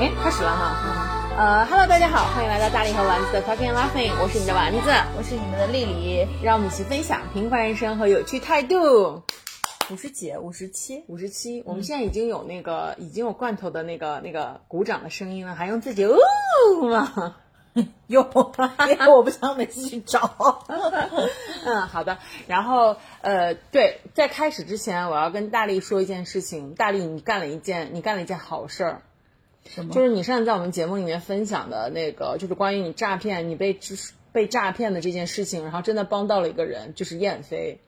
哎，开始了哈。呃，Hello，大家好，欢迎来到大力和丸子的 Talking Laughing，我是你的丸子，我是你们的丽丽，让我们一起分享平凡人生和有趣态度。五十几，五十七，五十七，我们现在已经有那个已经有罐头的那个那个鼓掌的声音了，还用自己哦吗？有，因 为我不想每次去找。嗯，好的。然后呃，对，在开始之前，我要跟大力说一件事情。大力，你干了一件，你干了一件好事儿。就是你上次在我们节目里面分享的那个，就是关于你诈骗，你被被诈骗的这件事情，然后真的帮到了一个人，就是燕飞。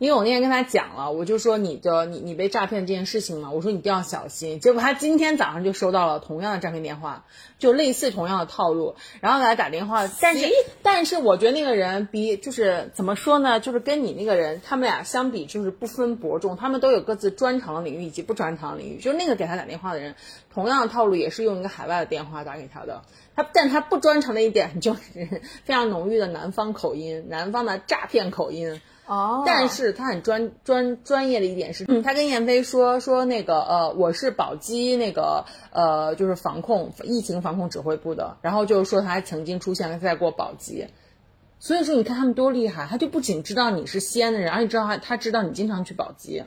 因为我那天跟他讲了，我就说你的你你被诈骗这件事情嘛，我说你一定要小心。结果他今天早上就收到了同样的诈骗电话，就类似同样的套路，然后给他打电话。但是但是我觉得那个人比就是怎么说呢，就是跟你那个人他们俩相比，就是不分伯仲，他们都有各自专长的领域以及不专长的领域。就是那个给他打电话的人，同样的套路也是用一个海外的电话打给他的，他但他不专长的一点就是 非常浓郁的南方口音，南方的诈骗口音。哦，但是他很专专专业的一点是，他跟燕飞说说那个呃，我是宝鸡那个呃，就是防控疫情防控指挥部的，然后就是说他曾经出现在过宝鸡，所以说你看他们多厉害，他就不仅知道你是西安的人，而且知道他他知道你经常去宝鸡，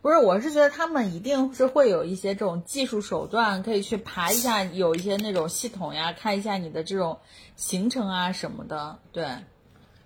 不是，我是觉得他们一定是会有一些这种技术手段，可以去爬一下，有一些那种系统呀，看一下你的这种行程啊什么的，对。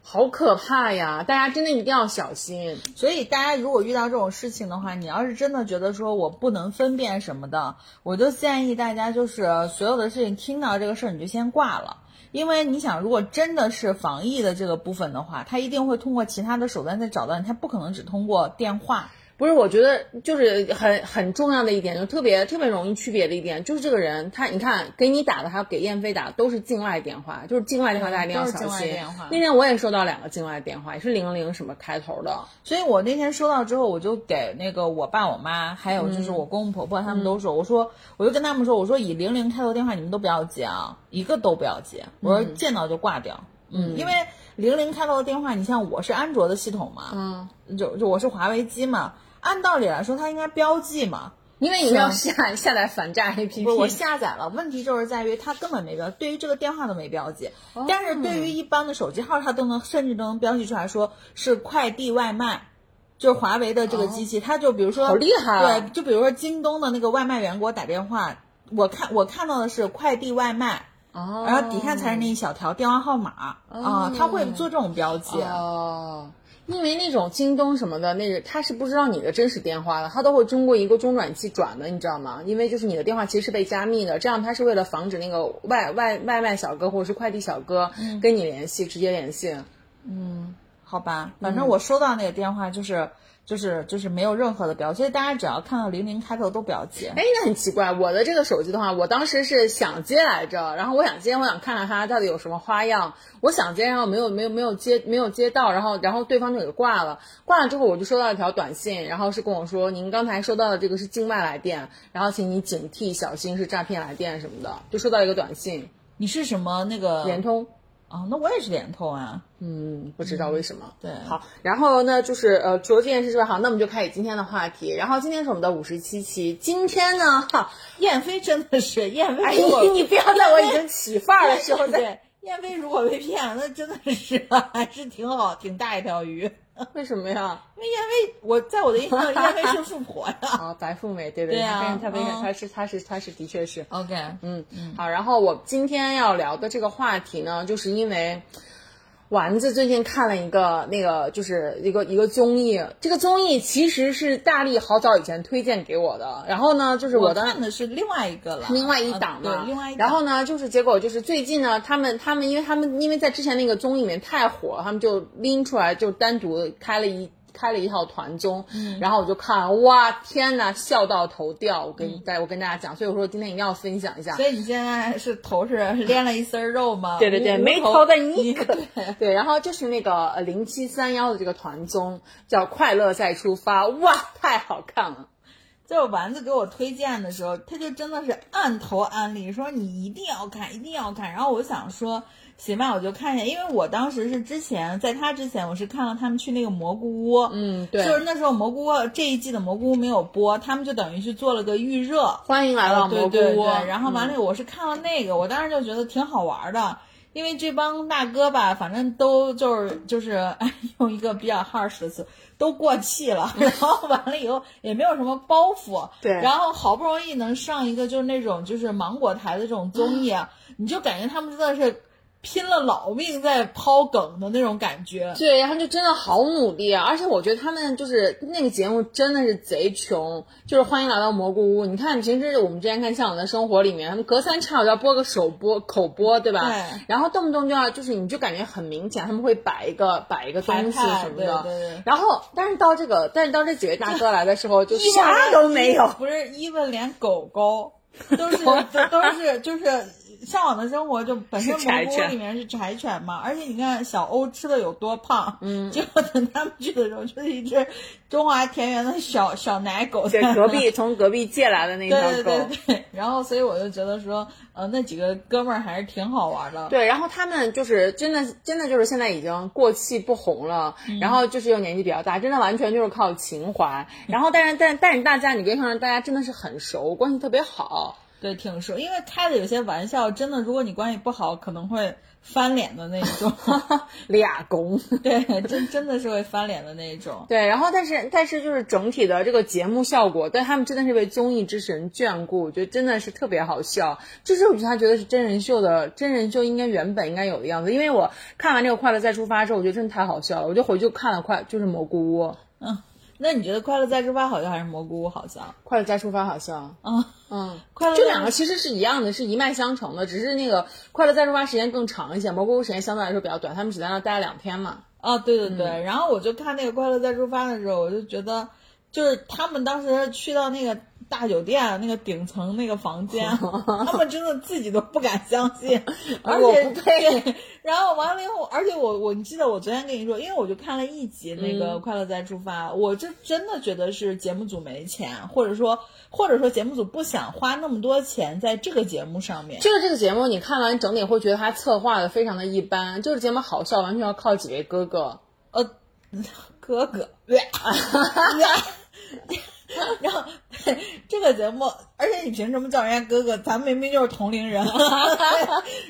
好可怕呀！大家真的一定要小心。所以大家如果遇到这种事情的话，你要是真的觉得说我不能分辨什么的，我就建议大家就是所有的事情听到这个事儿你就先挂了，因为你想，如果真的是防疫的这个部分的话，他一定会通过其他的手段再找到你，他不可能只通过电话。不是，我觉得就是很很重要的一点，就特别特别容易区别的一点，就是这个人他，你看给你打的还有给燕飞打的都是境外电话，就是境外电话大家一定要小心。那天我也收到两个境外电话，也是零零什么开头的，所以我那天收到之后，我就给那个我爸我妈，还有就是我公公婆婆他们都说，我说我就跟他们说，我说以零零开头电话你们都不要接啊，一个都不要接，我说见到就挂掉。嗯，因为零零开头的电话，你像我是安卓的系统嘛，嗯，就就我是华为机嘛。按道理来说，它应该标记嘛，因为你要下下载反诈 APP。我下载了，问题就是在于它根本没标，对于这个电话都没标记。但是对于一般的手机号，它都能甚至都能标记出来说是快递外卖，就是华为的这个机器，它就比如说好厉害。对，就比如说京东的那个外卖员给我打电话，我看我看到的是快递外卖，哦，然后底下才是那一小条电话号码啊，他会做这种标记哦。因为那种京东什么的，那个他是不知道你的真实电话的，他都会通过一个中转器转的，你知道吗？因为就是你的电话其实是被加密的，这样他是为了防止那个外外外卖小哥或者是快递小哥跟你联系，直接联系。嗯，好吧，反正我收到那个电话就是。就是就是没有任何的标记，所以大家只要看到零零开头都不要接。哎，那很奇怪，我的这个手机的话，我当时是想接来着，然后我想接，我想看看它到底有什么花样，我想接，然后没有没有没有接没有接到，然后然后对方就给挂了，挂了之后我就收到一条短信，然后是跟我说您刚才收到的这个是境外来电，然后请你警惕小心是诈骗来电什么的，就收到一个短信。你是什么那个？联通。哦，那我也是联通啊，嗯，不知道为什么。对，好，然后呢，就是呃，除了这件事之外，好，那我们就开始今天的话题。然后今天是我们的五十七期，今天呢，哈，燕飞真的是燕飞，哎，你不要在我已经起范儿的时候再。燕飞如果被骗，那真的是还是挺好，挺大一条鱼。为什么呀？因为燕飞，我在我的印象里，燕飞是富婆呀。啊，白富美，对 对对啊，他非常，他是他是他是的确是。OK，嗯嗯，好，然后我今天要聊的这个话题呢，就是因为。丸子最近看了一个那个，就是一个一个综艺。这个综艺其实是大力好早以前推荐给我的。然后呢，就是我看的是另外一个了，另外一档嘛。对，另外一。然后呢，就是结果就是最近呢，他们他们因为他们因为在之前那个综艺里面太火，他们就拎出来就单独开了一。开了一套团综，然后我就看，哇，天呐，笑到头掉！我跟大我跟大家讲，所以我说今天一定要分享一下。所以你现在是头是练了一丝肉吗？对对对，没头的你可 对。然后就是那个呃零七三幺的这个团综叫《快乐再出发》，哇，太好看了。就是丸子给我推荐的时候，他就真的是按头安利，说你一定要看，一定要看。然后我想说，行吧，我就看一下，因为我当时是之前在他之前，我是看了他们去那个蘑菇屋，嗯，对，就是那时候蘑菇屋这一季的蘑菇屋没有播，他们就等于去做了个预热，欢迎来到蘑菇屋。对对对，然后完了，我是看了那个，我当时就觉得挺好玩的。因为这帮大哥吧，反正都就是就是 用一个比较 harsh 的词，都过气了，然后完了以后也没有什么包袱，对，然后好不容易能上一个就是那种就是芒果台的这种综艺啊，你就感觉他们真的是。拼了老命在抛梗的那种感觉，对，然后就真的好努力啊！而且我觉得他们就是那个节目真的是贼穷，就是欢迎来到蘑菇屋。你看平时我们之前看《向往的生活》里面，他们隔三差五要播个首播口播，对吧？对。然后动不动就要就是你就感觉很明显，他们会摆一个摆一个东西什么的。对对对。然后，但是到这个，但是到这几位大哥来的时候，就啥都没有。不是，even 连狗狗都是都是就是。向往的生活就本身蘑菇里面是柴犬嘛，而且你看小欧吃的有多胖，嗯，结果等他们去的时候就是一只中华田园的小小奶狗，对，隔壁从隔壁借来的那条狗，对对对。然后所以我就觉得说，呃，那几个哥们儿还是挺好玩的。对，然后他们就是真的真的就是现在已经过气不红了，然后就是又年纪比较大，真的完全就是靠情怀。然后但是但但是大家你可以看到大家真的是很熟，关系特别好。对，挺熟，因为开的有些玩笑，真的，如果你关系不好，可能会翻脸的那种。俩公，对，真真的是会翻脸的那种。对，然后但是但是就是整体的这个节目效果，但他们真的是被综艺之神眷顾，我觉得真的是特别好笑。就是我觉得他觉得是真人秀的真人秀应该原本应该有的样子。因为我看完这个《快乐再出发》之后，我觉得真的太好笑了，我就回去看了快就是蘑菇屋。嗯。那你觉得《快乐再出发》好笑还是《蘑菇屋》好笑？《快乐再出发》好笑。嗯嗯，快乐这两个其实是一样的，是一脉相承的，只是那个《快乐再出发》时间更长一些，《蘑菇屋》时间相对来说比较短，他们只在那待了两天嘛。啊，对对对。然后我就看那个《快乐再出发》的时候，我就觉得，就是他们当时去到那个。大酒店那个顶层那个房间，他们真的自己都不敢相信，而且对，然后完了以后，而且我我你记得我昨天跟你说，因为我就看了一集那个《快乐再出发》，我就真的觉得是节目组没钱，或者说或者说节目组不想花那么多钱在这个节目上面。就是这个节目，你看完整体会觉得它策划的非常的一般，就是节目好笑完全要靠几位哥哥，呃，哥哥。然后这个节目，而且你凭什么叫人家哥哥？咱明明就是同龄人。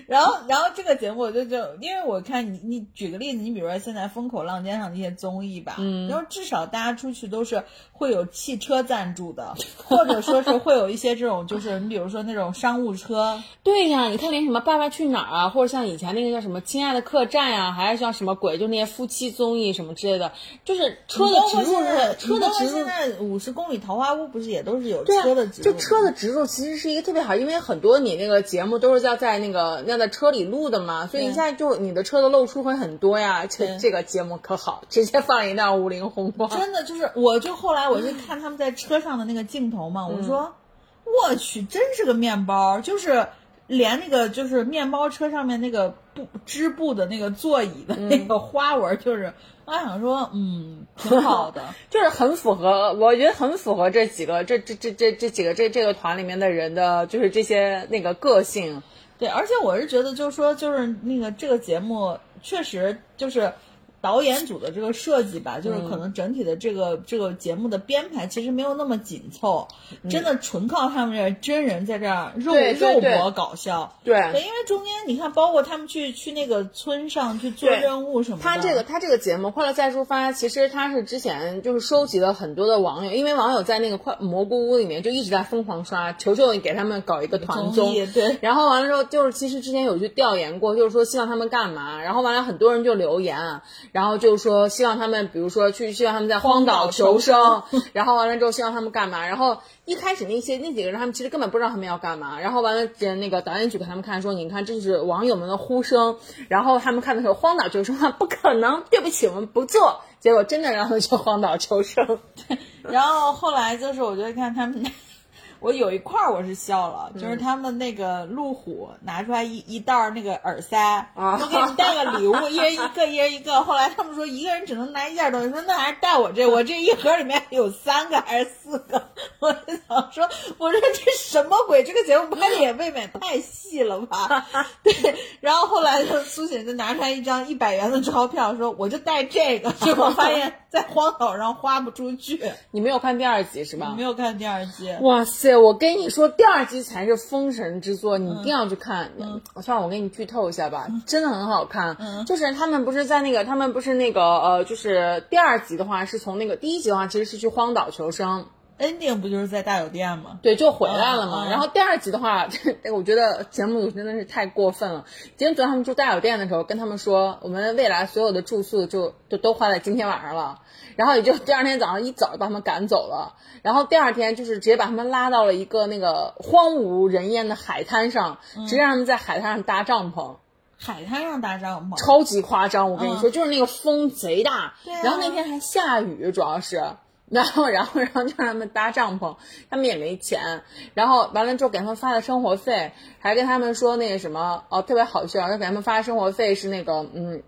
然后，然后这个节目我就就，因为我看你，你举个例子，你比如说现在风口浪尖上那些综艺吧，嗯，然后至少大家出去都是会有汽车赞助的，或者说是会有一些这种，就是你比如说那种商务车。对呀，你看连什么《爸爸去哪儿》啊，或者像以前那个叫什么《亲爱的客栈》呀，还是像什么鬼，就那些夫妻综艺什么之类的，就是车的植入，车的植入。现在五十公里。桃花坞不是也都是有车的植入？就车的植入其实是一个特别好，因为很多你那个节目都是要在那个要在车里录的嘛，所以一下就你的车的露出会很多呀。这这个节目可好，直接放一辆五菱宏光。真的就是，我就后来我就看他们在车上的那个镜头嘛，我说我去，真是个面包，就是连那个就是面包车上面那个布织布的那个座椅的那个花纹，就是。我想说，嗯，挺好的，就是很符合，我觉得很符合这几个，这这这这这几个这这个团里面的人的，就是这些那个个性。对，而且我是觉得，就是说，就是那个这个节目确实就是。导演组的这个设计吧，就是可能整体的这个这个节目的编排其实没有那么紧凑，真的纯靠他们这真人在这儿肉肉搏搞笑。对，因为中间你看，包括他们去去那个村上去做任务什么的。他这个他这个节目《快乐再出发》，其实他是之前就是收集了很多的网友，因为网友在那个快蘑菇屋里面就一直在疯狂刷，求求你给他们搞一个团综。对。然后完了之后，就是其实之前有去调研过，就是说希望他们干嘛，然后完了很多人就留言。然后就是说，希望他们，比如说去，希望他们在荒岛求生，然后完了之后，希望他们干嘛？然后一开始那些那几个人，他们其实根本不知道他们要干嘛。然后完了，那个导演组给他们看，说，你看，这就是网友们的呼声。然后他们看的时候，荒岛求生，不可能，对不起，我们不做。结果真的让他们去荒岛求生。然后后来就是，我觉得看他们。我有一块儿我是笑了，就是他们那个路虎拿出来一一袋那个耳塞，就给你带个礼物，一人一个，一人一个。后来他们说一个人只能拿一件东西，说那还是带我这，我这一盒里面有三个还是四个？我就想说，我说这什么鬼？这个节目拍的也未免太细了吧？对。然后后来就苏醒就拿出来一张一百元的钞票，说我就带这个。结果发现，在荒岛上花不出去。你没有看第二集是吧？没有看第二集。哇塞！我跟你说，第二集才是封神之作，你一定要去看。嗯。算了，我给你剧透一下吧，真的很好看。嗯。就是他们不是在那个，他们不是那个呃，就是第二集的话是从那个第一集的话其实是去荒岛求生。Ending 不就是在大酒店吗？对，就回来了嘛。然后第二集的话，我觉得节目组真的是太过分了。今天昨天他们住大酒店的时候，跟他们说，我们未来所有的住宿就就都花在今天晚上了。然后也就第二天早上一早就把他们赶走了。然后第二天就是直接把他们拉到了一个那个荒无人烟的海滩上，直接让他们在海滩上搭帐篷。海滩上搭帐篷，超级夸张！我跟你说，就是那个风贼大，然后那天还下雨，主要是。然后，然后，然后就让他们搭帐篷，他们也没钱。然后完了之后给他们发的生活费，还跟他们说那个什么哦，特别好笑，他给他们发生活费是那个嗯。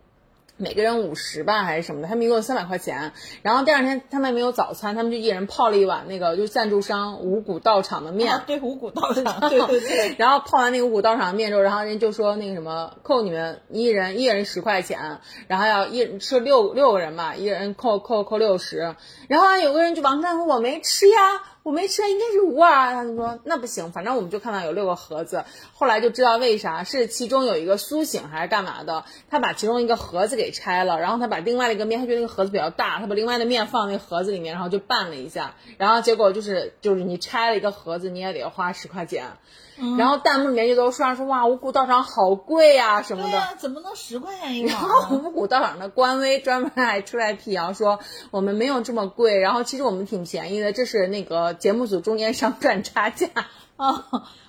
每个人五十吧，还是什么的，他们一共三百块钱。然后第二天他们没有早餐，他们就一人泡了一碗那个就是赞助商五谷道场的面。对，五谷道场，对对对。然后泡完那个五谷道场的面之后，然后人就说那个什么扣你们一人一人十块钱，然后要一吃六六个人嘛，一人扣扣扣六十。然后有个人就王站说我没吃呀。我没吃，应该是五啊。他就说那不行，反正我们就看到有六个盒子。后来就知道为啥，是其中有一个苏醒还是干嘛的，他把其中一个盒子给拆了，然后他把另外的一个面，他觉得那个盒子比较大，他把另外的面放那个盒子里面，然后就拌了一下，然后结果就是就是你拆了一个盒子，你也得花十块钱。然后弹幕里面就都刷说哇五谷道场好贵呀什么的，怎么能十块钱一碗？然后五谷道场的官微专门还出来辟谣说我们没有这么贵，然后其实我们挺便宜的，这是那个节目组中间商赚差价啊。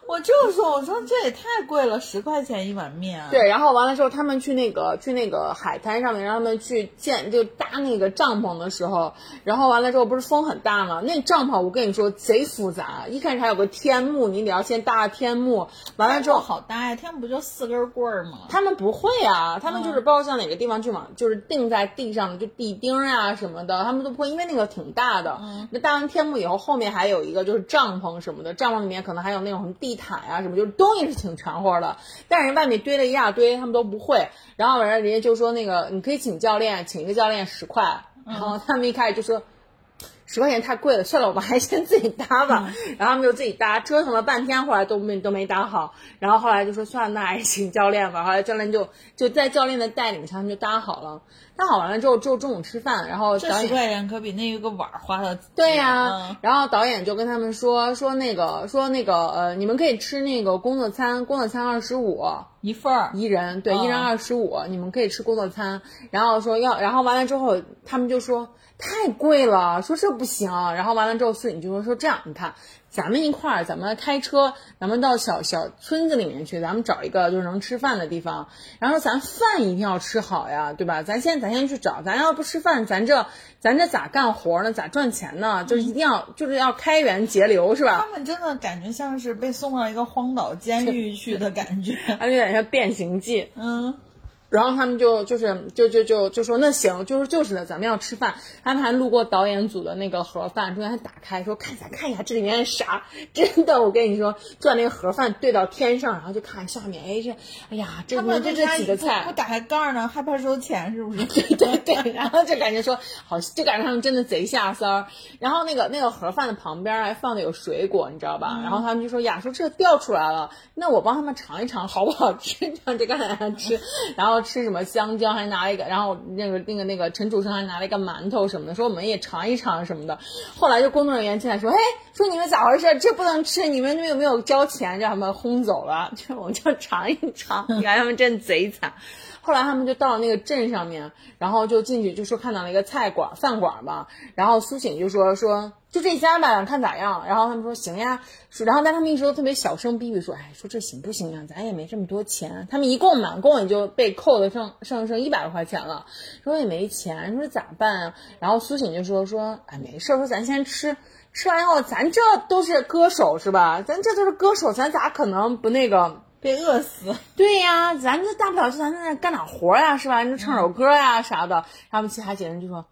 我就说，我说这也太贵了，十块钱一碗面。对，然后完了之后，他们去那个去那个海滩上面，让他们去建就搭那个帐篷的时候，然后完了之后不是风很大吗？那帐篷我跟你说贼复杂，一开始还有个天幕，你得要先搭天幕，完了之后好搭呀，天幕不就四根棍儿吗？他们不会啊，他们就是包括像哪个地方去往就是钉在地上的就地钉啊什么的，他们都不会，因为那个挺大的。那搭完天幕以后，后面还有一个就是帐篷什么的，帐篷里面可能还有那种什么地。毯呀什么，就是东西是挺全乎的，但是人外面堆了一大堆，他们都不会。然后完了，人家就说那个你可以请教练，请一个教练十块。然后他们一开始就说十块钱太贵了，算了，我们还先自己搭吧。然后他们就自己搭，折腾了半天，后来都没都没搭好。然后后来就说算了，那还是请教练吧。后来教练就就在教练的带领下，他们就搭好了。搭好完了之后，就中午吃饭，然后这十块钱可比那一个碗花的对呀。然后导演就跟他们说说那个说那个呃，你们可以吃那个工作餐，工作餐二十五一份儿，一人对，一人二十五，你们可以吃工作餐。然后说要，然后完了之后，他们就说太贵了，说这不行。然后完了之后，孙颖就说说这样，你看。咱们一块儿，咱们开车，咱们到小小村子里面去，咱们找一个就是能吃饭的地方。然后咱饭一定要吃好呀，对吧？咱先咱先去找，咱要不吃饭，咱这咱这咋干活呢？咋赚钱呢？就是一定要就是要开源节流，是吧？他们真的感觉像是被送到一个荒岛监狱去的感觉，有点像变形记。嗯。然后他们就就是就就就就说那行就是就是的，咱们要吃饭。他们还路过导演组的那个盒饭，中间还打开说看一下看一下这里面是啥。真的，我跟你说，就把那个盒饭对到天上，然后就看下面，哎这，哎呀，这这这几个菜不打开盖呢，害怕收钱是不是？对对对。然后就感觉说好，就感觉他们真的贼下三儿。然后那个那个盒饭的旁边还放的有水果，你知道吧？然后他们就说呀，说这掉出来了，那我帮他们尝一尝好不好吃？让 这个人吃，然后。吃什么香蕉，还拿了一个，然后那个那个那个陈楚生还拿了一个馒头什么的，说我们也尝一尝什么的。后来就工作人员进来说，哎，说你们咋回事？这不能吃，你们有没有交钱？让他们轰走了。就我们就尝一尝，你看他们真贼惨。后来他们就到了那个镇上面，然后就进去就说看到了一个菜馆饭馆吧，然后苏醒就说说。就这家吧，看咋样。然后他们说行呀，然后但他们一直都特别小声逼逼说，哎，说这行不行呀？咱也没这么多钱。他们一共满共也就被扣的剩剩剩一百多块钱了，说也没钱，说咋办啊？然后苏醒就说说，哎，没事，说咱先吃，吃完以后咱这都是歌手是吧？咱这都是歌手，咱咋可能不那个被饿死？对呀，咱这大不了就咱在那干点活呀是吧？就唱首歌呀啥的。他们其他几个人就说。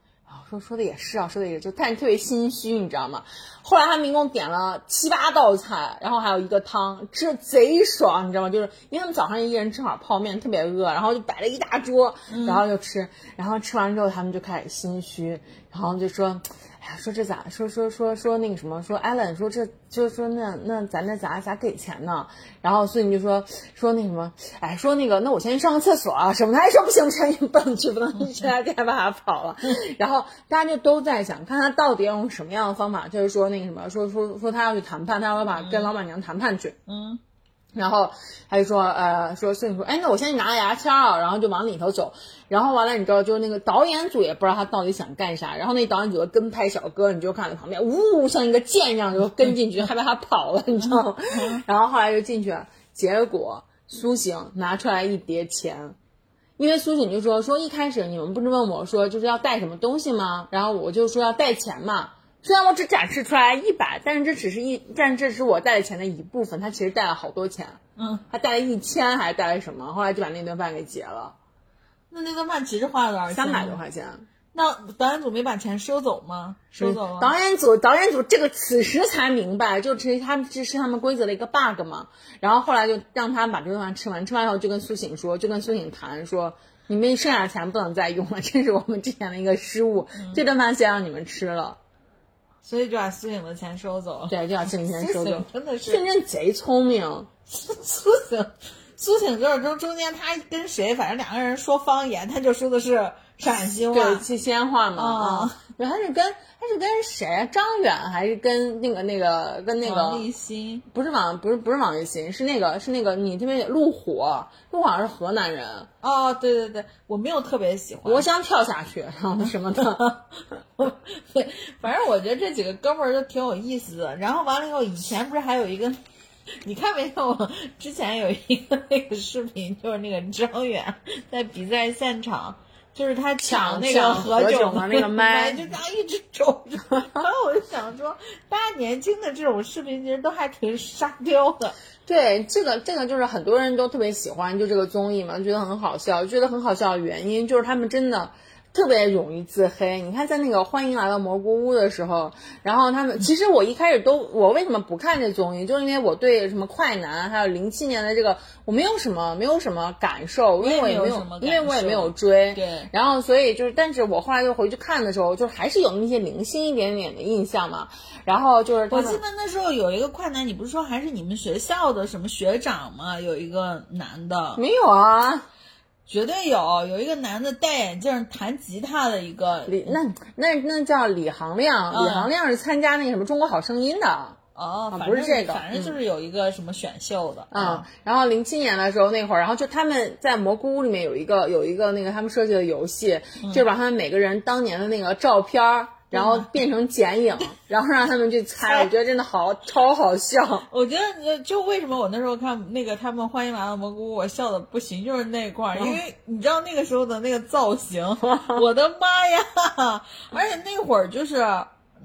说说的也是啊，说的也是，就但是特别心虚，你知道吗？后来他们一共点了七八道菜，然后还有一个汤，吃的贼爽，你知道吗？就是因为他们早上一人吃好泡面，特别饿，然后就摆了一大桌，然后就吃，然后吃完之后他们就开始心虚，然后就说。哎呀，说这咋说说说说那个什么说艾伦说这就是说那那咱这咋咋给钱呢？然后所以你就说说那什么，哎说那个那我先去上个厕所啊什么的，还说不行不行，你不能去不能去，现在该把他跑了。然后大家就都在想，看他到底要用什么样的方法，就是说那个什么，说说说他要去谈判，他要把跟老板娘谈判去。嗯。然后他就说，呃，说摄影说，哎，那我先去拿个牙签啊，然后就往里头走。然后完了，你知道，就是那个导演组也不知道他到底想干啥。然后那导演组的跟拍小哥，你就看在旁边，呜，像一个箭一样就跟进去，害怕他跑了，你知道吗？然后后来就进去了，结果苏醒拿出来一叠钱，因为苏醒就说说一开始你们不是问我说就是要带什么东西吗？然后我就说要带钱嘛。虽然我只展示出来一百，但是这只是一，但这是我带的钱的一部分。他其实带了好多钱，嗯，他带了一千还是带了什么？后来就把那顿饭给结了。那那顿饭其实花了多少钱？三百多块钱。那导演组没把钱收走吗？收走了。导演组导演组这个此时才明白，就其实他们这是他们规则的一个 bug 嘛。然后后来就让他们把这顿饭吃完，吃完以后就跟苏醒说，就跟苏醒谈说，你们剩下的钱不能再用了，这是我们之前的一个失误。这顿饭先让你们吃了。所以就把苏醒的钱收走了。对，就把苏醒钱收走。真的是，天真贼聪明。苏醒，苏醒就是中中间他跟谁，反正两个人说方言，他就说的是陕西话，对，西安话嘛。啊，对，他是跟他是跟谁啊？张远还是跟那个那个跟那个王立新？不是王，不是不是王立新，是那个是那个你这边路虎，路虎好像是河南人。哦，对对对，我没有特别喜欢。我想跳下去，然后什么的。对，反正我觉得这几个哥们儿都挺有意思的。然后完了以后，以前不是还有一个，你看没有？之前有一个那个视频，就是那个张远在比赛现场，就是他抢那个何炅的那个麦，就这样一直瞅着。然后我就想说，大家年轻的这种视频其实都还挺沙雕的。对，这个这个就是很多人都特别喜欢，就这个综艺嘛，觉得很好笑。觉得很好笑的原因就是他们真的。特别容易自黑。你看，在那个《欢迎来到蘑菇屋》的时候，然后他们其实我一开始都，我为什么不看这综艺？就是因为我对什么快男，还有零七年的这个，我没有什么没有什么感受，因为我也没有，因为我也没有追。对。然后，所以就是，但是我后来又回去看的时候，就还是有那些零星一点点的印象嘛。然后就是，我记得那时候有一个快男，你不是说还是你们学校的什么学长吗？有一个男的。没有啊。绝对有，有一个男的戴眼镜弹吉他的一个李，那那那叫李行亮，李行亮是参加那个什么中国好声音的哦，不是这个，反正就是有一个什么选秀的啊。然后零七年的时候那会儿，然后就他们在蘑菇屋里面有一个有一个那个他们设计的游戏，就是把他们每个人当年的那个照片儿。然后变成剪影，然后让他们去 猜，我觉得真的好超好笑。我觉得就为什么我那时候看那个他们欢迎来到蘑菇，我笑的不行，就是那块儿，因为你知道那个时候的那个造型，我的妈呀！而且那会儿就是，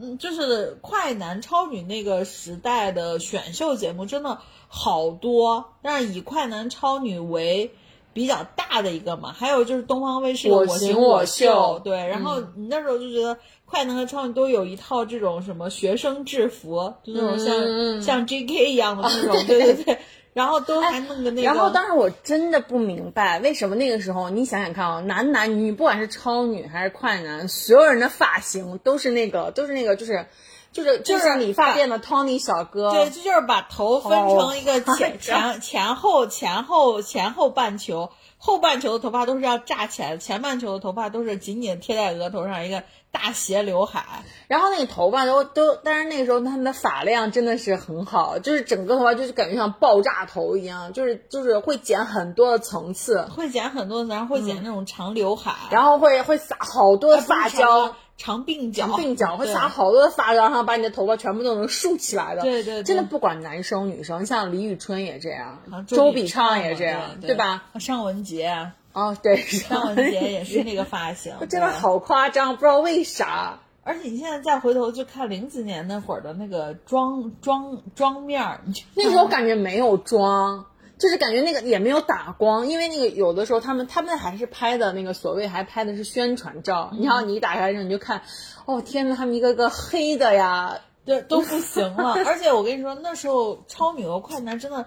嗯，就是快男超女那个时代的选秀节目真的好多，但是以快男超女为。比较大的一个嘛，还有就是东方卫视的《我行我秀》，对，然后你那时候就觉得快男和超女都有一套这种什么学生制服，就那种像像 J.K. 一样的那种，对对对，然后都还弄个那个。然后当时我真的不明白，为什么那个时候你想想看啊，男男女不管是超女还是快男，所有人的发型都是那个，都是那个，就是。就是就是理发店的 Tony 小哥，对，这就是把头分成一个前 前前后前后前后半球，后半球的头发都是要炸起来的，前半球的头发都是紧紧贴在额头上一个大斜刘海，然后那个头发都都，但是那个时候他们的发量真的是很好，就是整个头发就是感觉像爆炸头一样，就是就是会剪很多的层次，会剪很多，然后会剪那种长刘海，然后会会撒好多发胶。长鬓角，长鬓角会撒好多的发胶，然后把你的头发全部都能竖起来的。对对，真的不管男生女生，像李宇春也这样，周笔畅也这样，对吧？尚雯婕，哦对，尚雯婕也是那个发型，真的好夸张，不知道为啥。而且你现在再回头就看零几年那会儿的那个妆妆妆面儿，那时候感觉没有妆。就是感觉那个也没有打光，因为那个有的时候他们他们还是拍的那个所谓还拍的是宣传照，嗯你要你一打开之后你就看，哦天呐，他们一个个黑的呀，对，都不行了。而且我跟你说，那时候超女和快男真的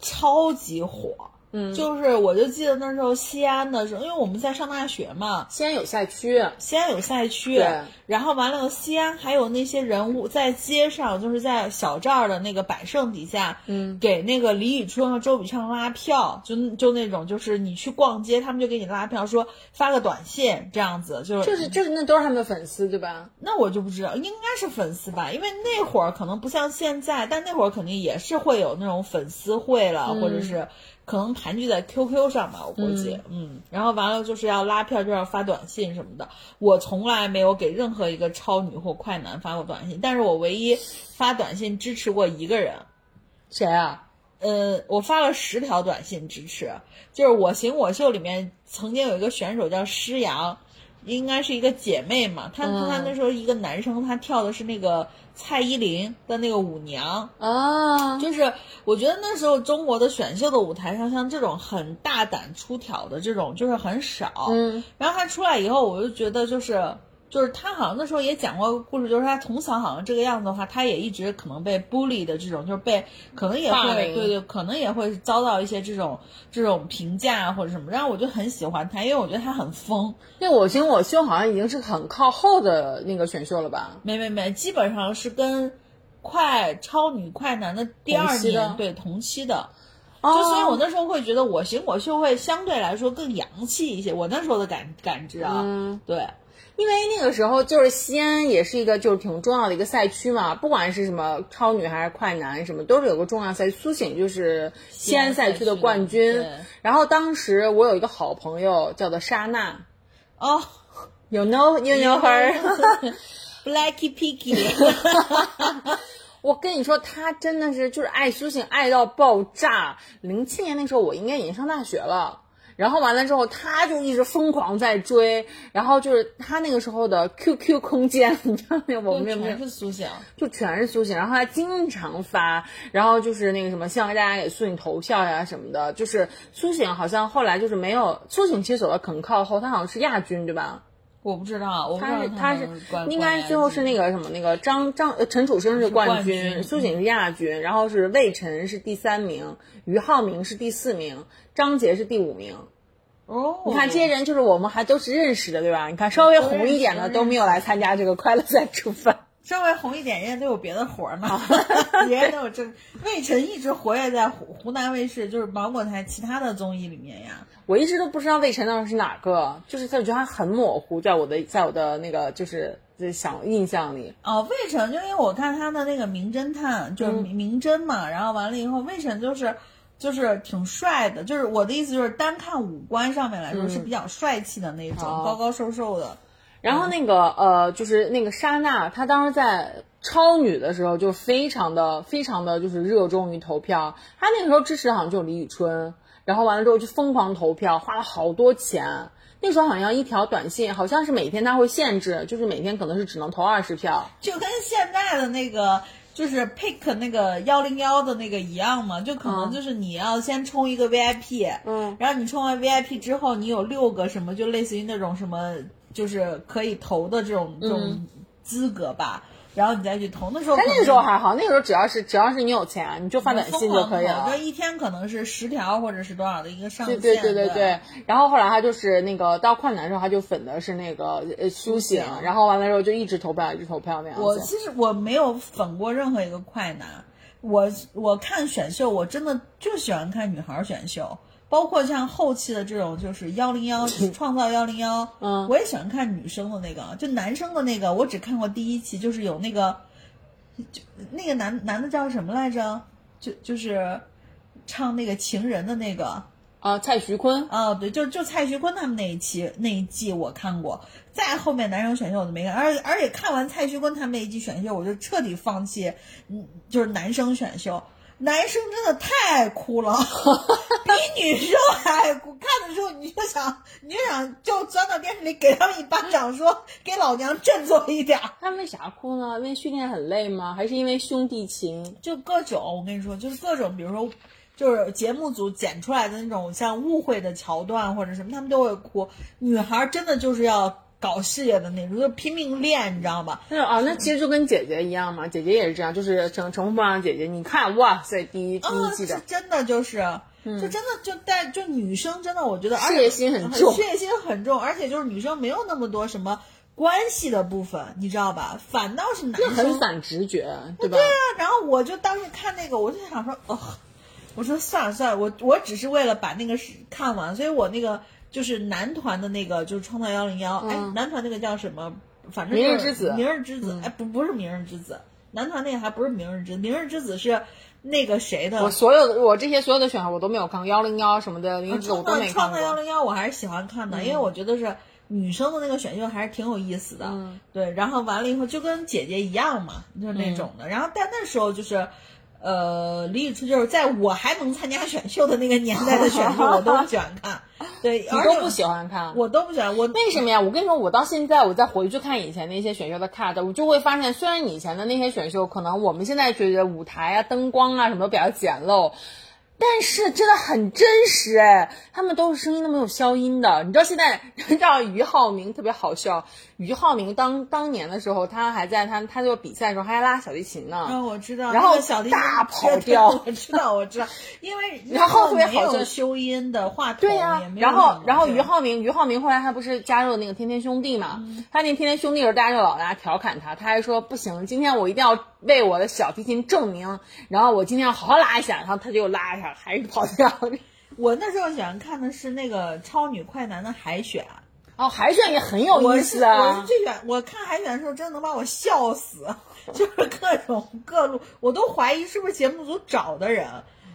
超级火。嗯，就是我就记得那时候西安的时候，因为我们在上大学嘛，西安有赛区，西安有赛区对，然后完了，西安还有那些人物在街上，就是在小寨儿的那个百盛底下，嗯，给那个李宇春和周笔畅拉票，就就那种，就是你去逛街，他们就给你拉票，说发个短信这样子，就是就是就是那都是他们的粉丝对吧？那我就不知道，应该是粉丝吧，因为那会儿可能不像现在，但那会儿肯定也是会有那种粉丝会了，或者是可能盘踞在 QQ 上吧，我估计，嗯然后完了就是要拉票，就要发短信什么的。我从来没有给任何一个超女或快男发过短信，但是我唯一发短信支持过一个人，谁啊？呃，我发了十条短信支持，就是《我行我秀》里面曾经有一个选手叫施洋，应该是一个姐妹嘛，她她那时候一个男生，他跳的是那个蔡依林的那个舞娘，啊，就是我觉得那时候中国的选秀的舞台上，像这种很大胆出挑的这种就是很少，嗯，然后他出来以后，我就觉得就是。就是他好像那时候也讲过故事，就是他从小好像这个样子的话，他也一直可能被 bully 的这种，就是被可能也会对对，可能也会遭到一些这种这种评价或者什么。然后我就很喜欢他，因为我觉得他很疯。那我行我秀好像已经是很靠后的那个选秀了吧？没没没，基本上是跟快超女快男的第二年对同期的。哦就所以，我那时候会觉得我行我秀会相对来说更洋气一些。我那时候的感感知啊，嗯对，因为那个时候就是西安也是一个就是挺重要的一个赛区嘛，不管是什么超女还是快男什么，都是有个重要赛区。苏醒就是西安赛区的冠军。然后当时我有一个好朋友叫做莎娜哦，You know you know her。，Blacky Picky，我跟你说，她真的是就是爱苏醒爱到爆炸。零七年那时候我应该已经上大学了。然后完了之后，他就一直疯狂在追，然后就是他那个时候的 QQ 空间，你知道那我们全是苏醒。就全是苏醒，然后他经常发，然后就是那个什么，希望大家给苏醒投票呀什么的。就是苏醒好像后来就是没有苏醒，其实走的很靠后，他好像是亚军对吧？我不知道，我不知他道是他是应该最后是那个什么那个张张呃陈楚生是冠冠军苏醒是亚军，然后是魏晨是第三名，俞灏明是第四名，张杰是第五名。哦，你看这些人就是我们还都是认识的对吧？你看稍微红一点的都没有来参加这个快乐再出分。稍微红一点，人家都有别的活儿呢，人家都有这。魏晨一直活跃在湖湖南卫视，就是芒果台其他的综艺里面呀。我一直都不知道魏晨当时是哪个，就是他我觉得他很模糊，在我的在我的那个就是在想印象里。哦，魏晨就因为我看他的那个《名侦探》，就是嗯名名侦嘛，然后完了以后，魏晨就是就是挺帅的，就是我的意思就是单看五官上面来说是比较帅气的那种，高高瘦瘦的。然后那个呃，就是那个莎娜，她当时在超女的时候就非常的非常的就是热衷于投票，她那个时候支持好像就是李宇春，然后完了之后就疯狂投票，花了好多钱。那时候好像一条短信，好像是每天他会限制，就是每天可能是只能投二十票。就跟现在的那个就是 pick 那个幺零幺的那个一样嘛，就可能就是你要先充一个 VIP，嗯，然后你充完 VIP 之后，你有六个什么，就类似于那种什么，就是可以投的这种这种资格吧，然后你再去投。那时候但那个时候还好，那个时候只要是只要是你有钱，你就发短信就可以了疯狂投。就一天可能是十条或者是多少的一个上限。对对对对对，然后后来他就是那个到快男的时候，他就粉的是那个呃苏醒，然后完了之后就一直投票，一直投票那样子。我其实我没有粉过任何一个快男，我我看选秀，我真的就喜欢看女孩选秀，包括像后期的这种就是幺零幺 创造幺零幺，嗯我也喜欢看女生的那个，就男生的那个我只看过第一期，就是有那个，就那个男男的叫什么来着？就就是唱那个情人的那个。啊，蔡徐坤，啊，对，就就蔡徐坤他们那一期那一季我看过，再后面男生选秀我都没看，而而且看完蔡徐坤他们那一季选秀，我就彻底放弃，嗯，就是男生选秀，男生真的太哭了，比女生还哭，看的时候你就想，你就想就钻到电视里给他们一巴掌，说 给老娘振作一点儿。他为啥哭呢？因为训练很累吗？还是因为兄弟情？就各种，我跟你说，就是各种，比如说就是节目组剪出来的那种像误会的桥段或者什么，他们都会哭。女孩真的就是要搞事业的那种，就拼命练，你知道吗？那啊，那其实就跟姐姐一样嘛，姐姐也是这样，就是乘乘风破浪姐姐，你看哇塞，第一第一季的是，真的就是。就真的就带就女生真的，我觉得事业心很重，事业心很重，而且就是女生没有那么多什么关系的部分，你知道吧？反倒是男生很反直觉，对吧？对啊，然后我就当时看那个，我就想说，哦，我说算了算了，我我只是为了把那个看完，所以我那个就是男团的那个就是创造幺零幺，哎，男团那个叫什么？反正明日之子，明日之子，哎，不不是明日之子，男团那个还不是明日之，明日之子是。那个谁的？我所有的我这些所有的选项我都没有看过，幺零幺什么的，名字我都没看创造幺零幺我还是喜欢看的，因为我觉得是女生的那个选秀还是挺有意思的。对，然后完了以后就跟姐姐一样嘛，就是那种的。然后但那时候就是。呃，李宇春就是在我还能参加选秀的那个年代的选秀，我都不喜欢看。对，你都不喜欢看，我都不喜欢。我为什么呀？我跟你说，我到现在我再回去看以前那些选秀的 cut，我就会发现，虽然以前的那些选秀可能我们现在觉得舞台啊、灯光啊什么都比较简陋。但是真的很真实哎，他们都是声音都没有消音的。你知道现在，你知道俞灏明特别好笑。俞灏明当当年的时候，他还在他他就比赛的时候，还拉小提琴呢。嗯，我知道。然后小提大跑调，我知道，我知道。因为然后特别好笑，修音的话筒。对呀。然后然后俞灏明俞灏明后来他不是加入了那个天天兄弟嘛？他那天天兄弟时候，大家就老拿调侃他，他还说不行，今天我一定要为我的小提琴证明。然后我今天要好好拉一下，然后他就拉一下，还是跑调。我那时候喜欢看的是那个超女快男的海选，哦，海选也很有意思啊！我是最选，我看海选的时候真的能把我笑死，就是各种各路，我都怀疑是不是节目组找的人，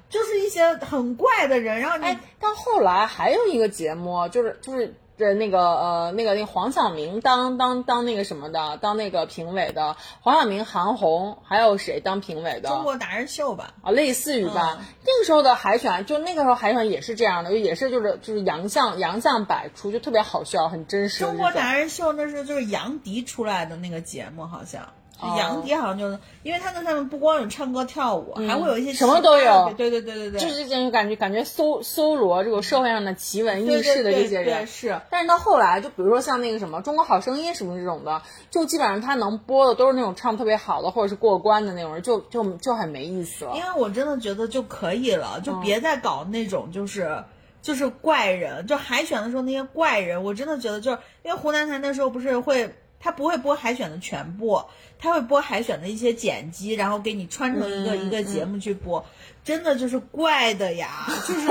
就是一些很怪的人。然后哎，到后来还有一个节目，就是就是。的那个呃，那个那个黄晓明当当当那个什么的，当那个评委的，黄晓明、韩红，还有谁当评委的？中国达人秀吧，啊，类似于吧。那个时候的海选，就那个时候海选也是这样的，也是就是就是洋相洋相百出，就特别好笑，很真实。中国达人秀那是就是杨迪出来的那个节目，好像。杨迪好像就是，因为他那上面不光有唱歌跳舞，还会有一些什么都有。对对对对对，就是这种感觉，感觉搜搜罗这个社会上的奇闻异事的这些人是。但是到后来，就比如说像那个什么《中国好声音》什么这种的，就基本上他能播的都是那种唱特别好的或者是过关的那种人，就就就很没意思了。因为我真的觉得就可以了，就别再搞那种就是就是怪人，就海选的时候那些怪人，我真的觉得就是因为湖南台那时候不是会。他不会播海选的全部，他会播海选的一些剪辑，然后给你穿成一个一个节目去播，真的就是怪的呀，就是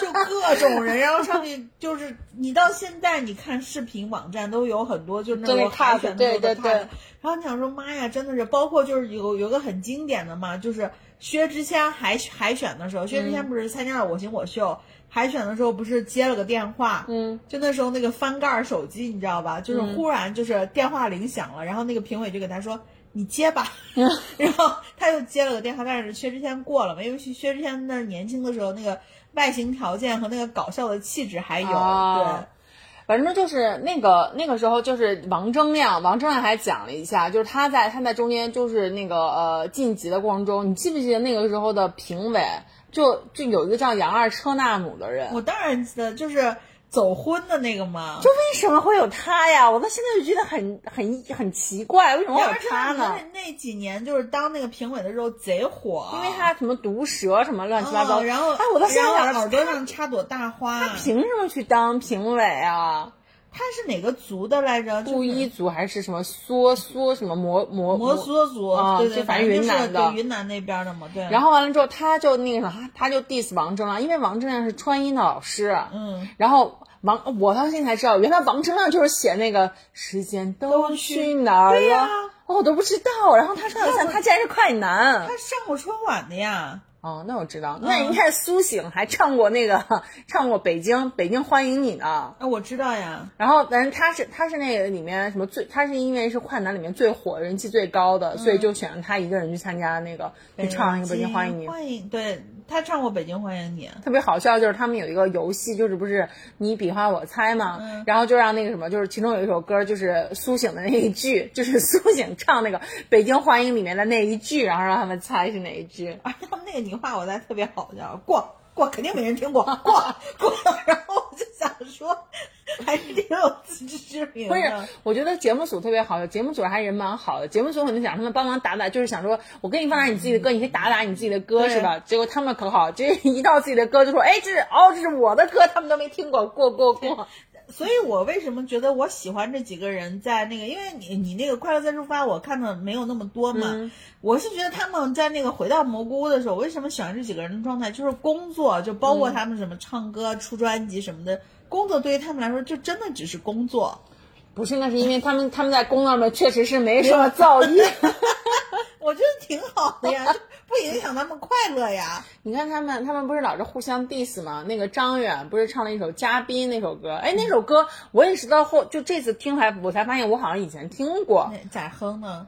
就各种人，然后上去就是你到现在你看视频网站都有很多就那种海选的对对，然后你想说妈呀，真的是包括就是有有个很经典的嘛，就是薛之谦海海选的时候，薛之谦不是参加了我型我秀。海选的时候不是接了个电话，嗯，就那时候那个翻盖手机，你知道吧？就是忽然就是电话铃响了，然后那个评委就给他说：“你接吧。”然后他又接了个电话，但是薛之谦过了嘛，因为薛之谦那年轻的时候那个外形条件和那个搞笑的气质还有，对，反正就是那个那个时候就是王铮亮，王铮亮还讲了一下，就是他在他在中间就是那个呃晋级的过程中，你记不记得那个时候的评委？就就有一个叫杨二车纳姆的人，我当然记得，就是走婚的那个嘛。就为什么会有他呀？我到现在就觉得很很很奇怪，为什么会有他呢？那几年就是当那个评委的时候贼火，因为他什么毒舌什么乱七八糟。然后，哎，我到现在耳朵上插朵大花，他凭什么去当评委啊？他是哪个族的来着？布依族还是什么梭梭什么摩摩摩梭族啊？对对，反正云南的，云南那边的嘛。对。然后完了之后，他就那个什么，他就 diss 王铮亮，因为王铮亮是川音的老师。嗯。然后王，我到现在才知道，原来王铮亮就是写那个时间都去哪儿了，我都不知道。然后他说他竟然是快男，他上过春晚的呀。哦，那我知道。那你看苏醒还唱过那个，唱过《北京北京欢迎你》呢。啊，我知道呀。然后，反正他是他是那个里面什么最，他是因为是快男里面最火、人气最高的，所以就选了他一个人去参加那个，去唱一个《北京欢迎你》。欢迎，对。他唱过《北京欢迎你》，特别好笑，就是他们有一个游戏，就是不是你比划我猜嘛，然后就让那个什么，就是其中有一首歌，就是苏醒的那一句，就是苏醒唱那个《北京欢迎》里面的那一句，然后让他们猜是哪一句。啊，他们那个你画我猜特别好笑，过过肯定没人听过，过过。然后我就想说，还是挺有自知之明不是。，我觉得节目组特别好，节目组还人蛮好的。节目组可能想他们帮忙打打，就是想说我给你放点你自己的歌，你可以打打你自己的歌是吧？结果他们可好，这一到自己的歌就说，哎，这是哦，这是我的歌，他们都没听过，过过过。所以我为什么觉得我喜欢这几个人在那个，因为你你那个快乐再出发，我看的没有那么多嘛。嗯我是觉得他们在那个回到蘑菇屋的时候，为什么喜欢这几个人的状态，就是工作，就包嗯括他们什么唱歌、出专辑什么的，工作对于他们来说就真的只是工作。不是，那是因为他们他们在工作上确实是没什么造诣。我觉得挺好的呀，就不影响他们快乐呀。你看他们，他们不是老是互相 diss 吗？那个张远不是唱了一首《嘉宾》那首歌？哎，那首歌我也是到后就这次听还，我才发现我好像以前听过。那咋哼呢？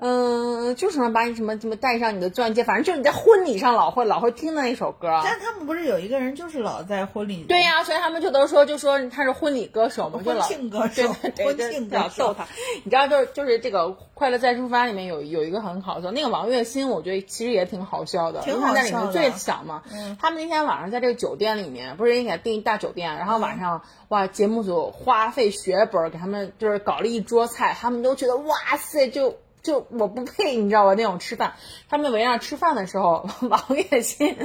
嗯，就是能把你什么什么带上你的钻戒，反正就是你在婚礼上老会老会听的那首歌。但他们不是有一个人就是老在婚礼对呀、所以他们就都说就说他是婚礼歌手嘛，就老婚庆歌手对对对，婚庆歌手逗他。你知道，就是就是这个《快乐再出发》里面有有一个很好笑，那个王栎鑫，我觉得其实也挺好笑的，挺因为他在里好笑的面最小嘛。他们那天晚上在这个酒店里面，不是给他订一大酒店，然后晚上、哇，节目组花费血本给他们就是搞了一桌菜，他们都觉得哇塞，就。就我不配，你知道吧？那种吃饭，他们围上吃饭的时候，王栎鑫，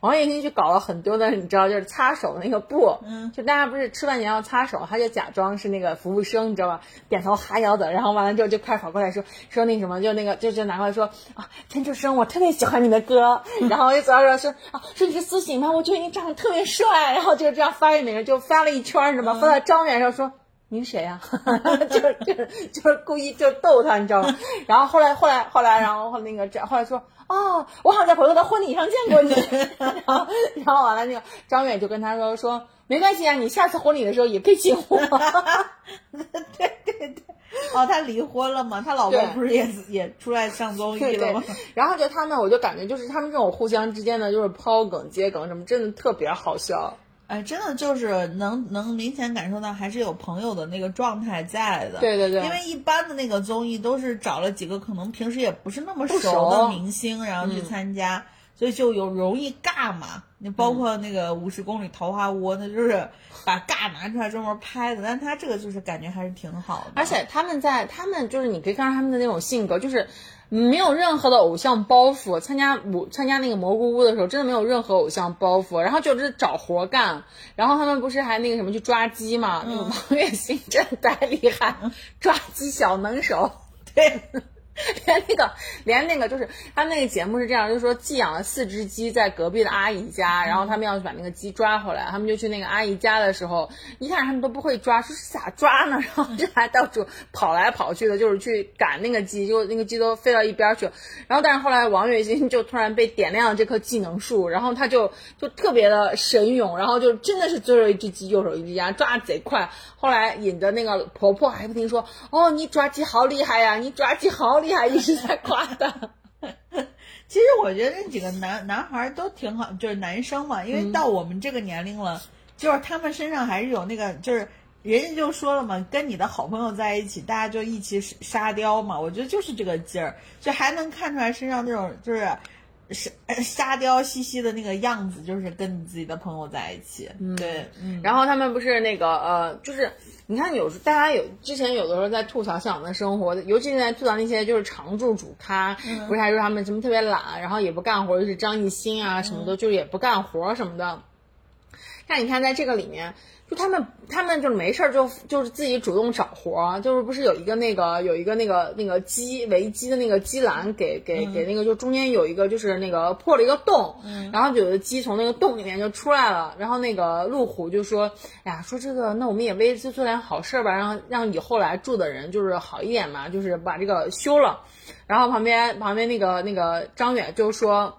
王栎鑫就搞了很多的，你知道，就是擦手的那个布，嗯，就大家不是吃饭前要擦手，他就假装是那个服务生，你知道吧？点头哈腰的，然后完了之后就快跑过来说说那什么，就那个就就拿过来说啊，陈楚生，我特别喜欢你的歌，然后就走到这说啊，说你是私信吗？我觉得你长得特别帅，然后就这样发给每个人，就发了一圈，你知道吗？发到张远上说。您谁呀、就是就是就是故意就逗他，你知道吗？然后后来后来后来，然后那个这后来说，哦，我好像在朋友的婚礼上见过你。然 后然后完了，那个张远就跟他说说，没关系啊，你下次婚礼的时候也可以请我。对对对，哦，他离婚了嘛？他老公不是也也出来上综艺对对了吗？，然后就他们，我就感觉就是他们这种互相之间的就是抛梗接梗什么，真的特别好笑。哎，真的就是能能明显感受到还是有朋友的那个状态在的。对对对因为一般的那个综艺都是找了几个可能平时也不是那么熟熟的明星，然后去参加，所以就有容易尬嘛。你包括那个五十公里桃花坞，那就是把尬拿出来专门拍的，但他这个就是感觉还是挺好的。而且他们在他们就是你可以看到他们的那种性格，就是没有任何的偶像包袱。参加我参加那个蘑菇屋的时候，真的没有任何偶像包袱，然后就是找活干。然后他们不是还那个什么去抓鸡嘛？那个王栎鑫真的太厉害，抓鸡小能手。对。连那个，连那个，就是他那个节目是这样，就是说寄养了四只鸡在隔壁的阿姨家，然后他们要去把那个鸡抓回来，他们就去那个阿姨家的时候，一开始他们都不会抓，说是咋抓呢？然后就还到处跑来跑去的，就是去赶那个鸡，结果那个鸡都飞到一边去。然后但是后来王栎鑫就突然被点亮了这棵技能树，然后他就就特别的神勇，然后就真的是左手一只鸡，右手一只鸭，抓贼快。后来引得那个婆婆还不停说：“哦，你抓鸡好厉害呀，你抓鸡好厉！”一直在夸他。其实我觉得那几个男男孩都挺好，就是男生嘛，因为到我们这个年龄了，就是他们身上还是有那个，就是人家就说了嘛，跟你的好朋友在一起，大家就一起沙雕嘛。我觉得就是这个劲儿，就还能看出来身上那种就是沙沙雕兮兮的那个样子，就是跟你自己的朋友在一起。对，嗯，然后他们不是那个呃，就是你看有时大家有之前有的时候在吐槽向往的生活，尤其是在吐槽那些就是常驻主咖，不是还说他们什么特别懒，然后也不干活，就是张艺兴啊什么的，就是也不干活什么的。但你看在这个里面。就他们，他们就是没事儿就就是自己主动找活儿，就是不是有一个那个有一个那个那个鸡围鸡的那个鸡栏给给给那个就中间有一个就是那个破了一个洞，然后有的鸡从那个洞里面就出来了，然后那个路虎就说，哎呀，说这个那我们也为这做点好事儿吧，让让以后来住的人就是好一点嘛，就是把这个修了，然后旁边旁边那个那个张远就说，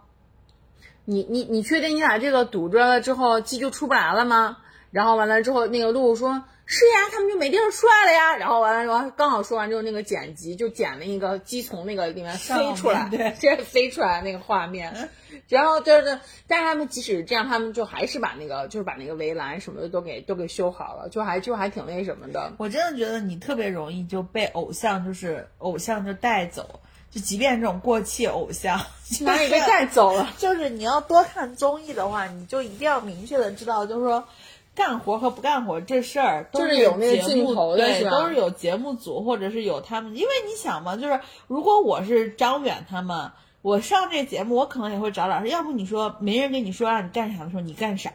你你你确定你把这个堵住了之后鸡就出不来了吗？然后完了之后，那个路说：“是呀，他们就没地儿涮了呀。”然后完了之后，刚好说完之后，那个剪辑就剪了一个鸡从那个里面飞出来，对，这 飞出来那个画面。然后就是，但是他们即使这样，他们就还是把那个就是把那个围栏什么的都给都给修好了，就还就还挺那什么的。我真的觉得你特别容易就被偶像就是偶像就带走。就即便这种过气偶像，哪里被带走了？就是你要多看综艺的话，你就一定要明确的知道，就是说。干活和不干活这事儿，都是有那个镜头的，对，都是有节目组或者是有他们，因为你想嘛，就是如果我是张远他们，我上这节目，我可能也会找老师，要不你说没人跟你说让你干啥的时候，你干啥？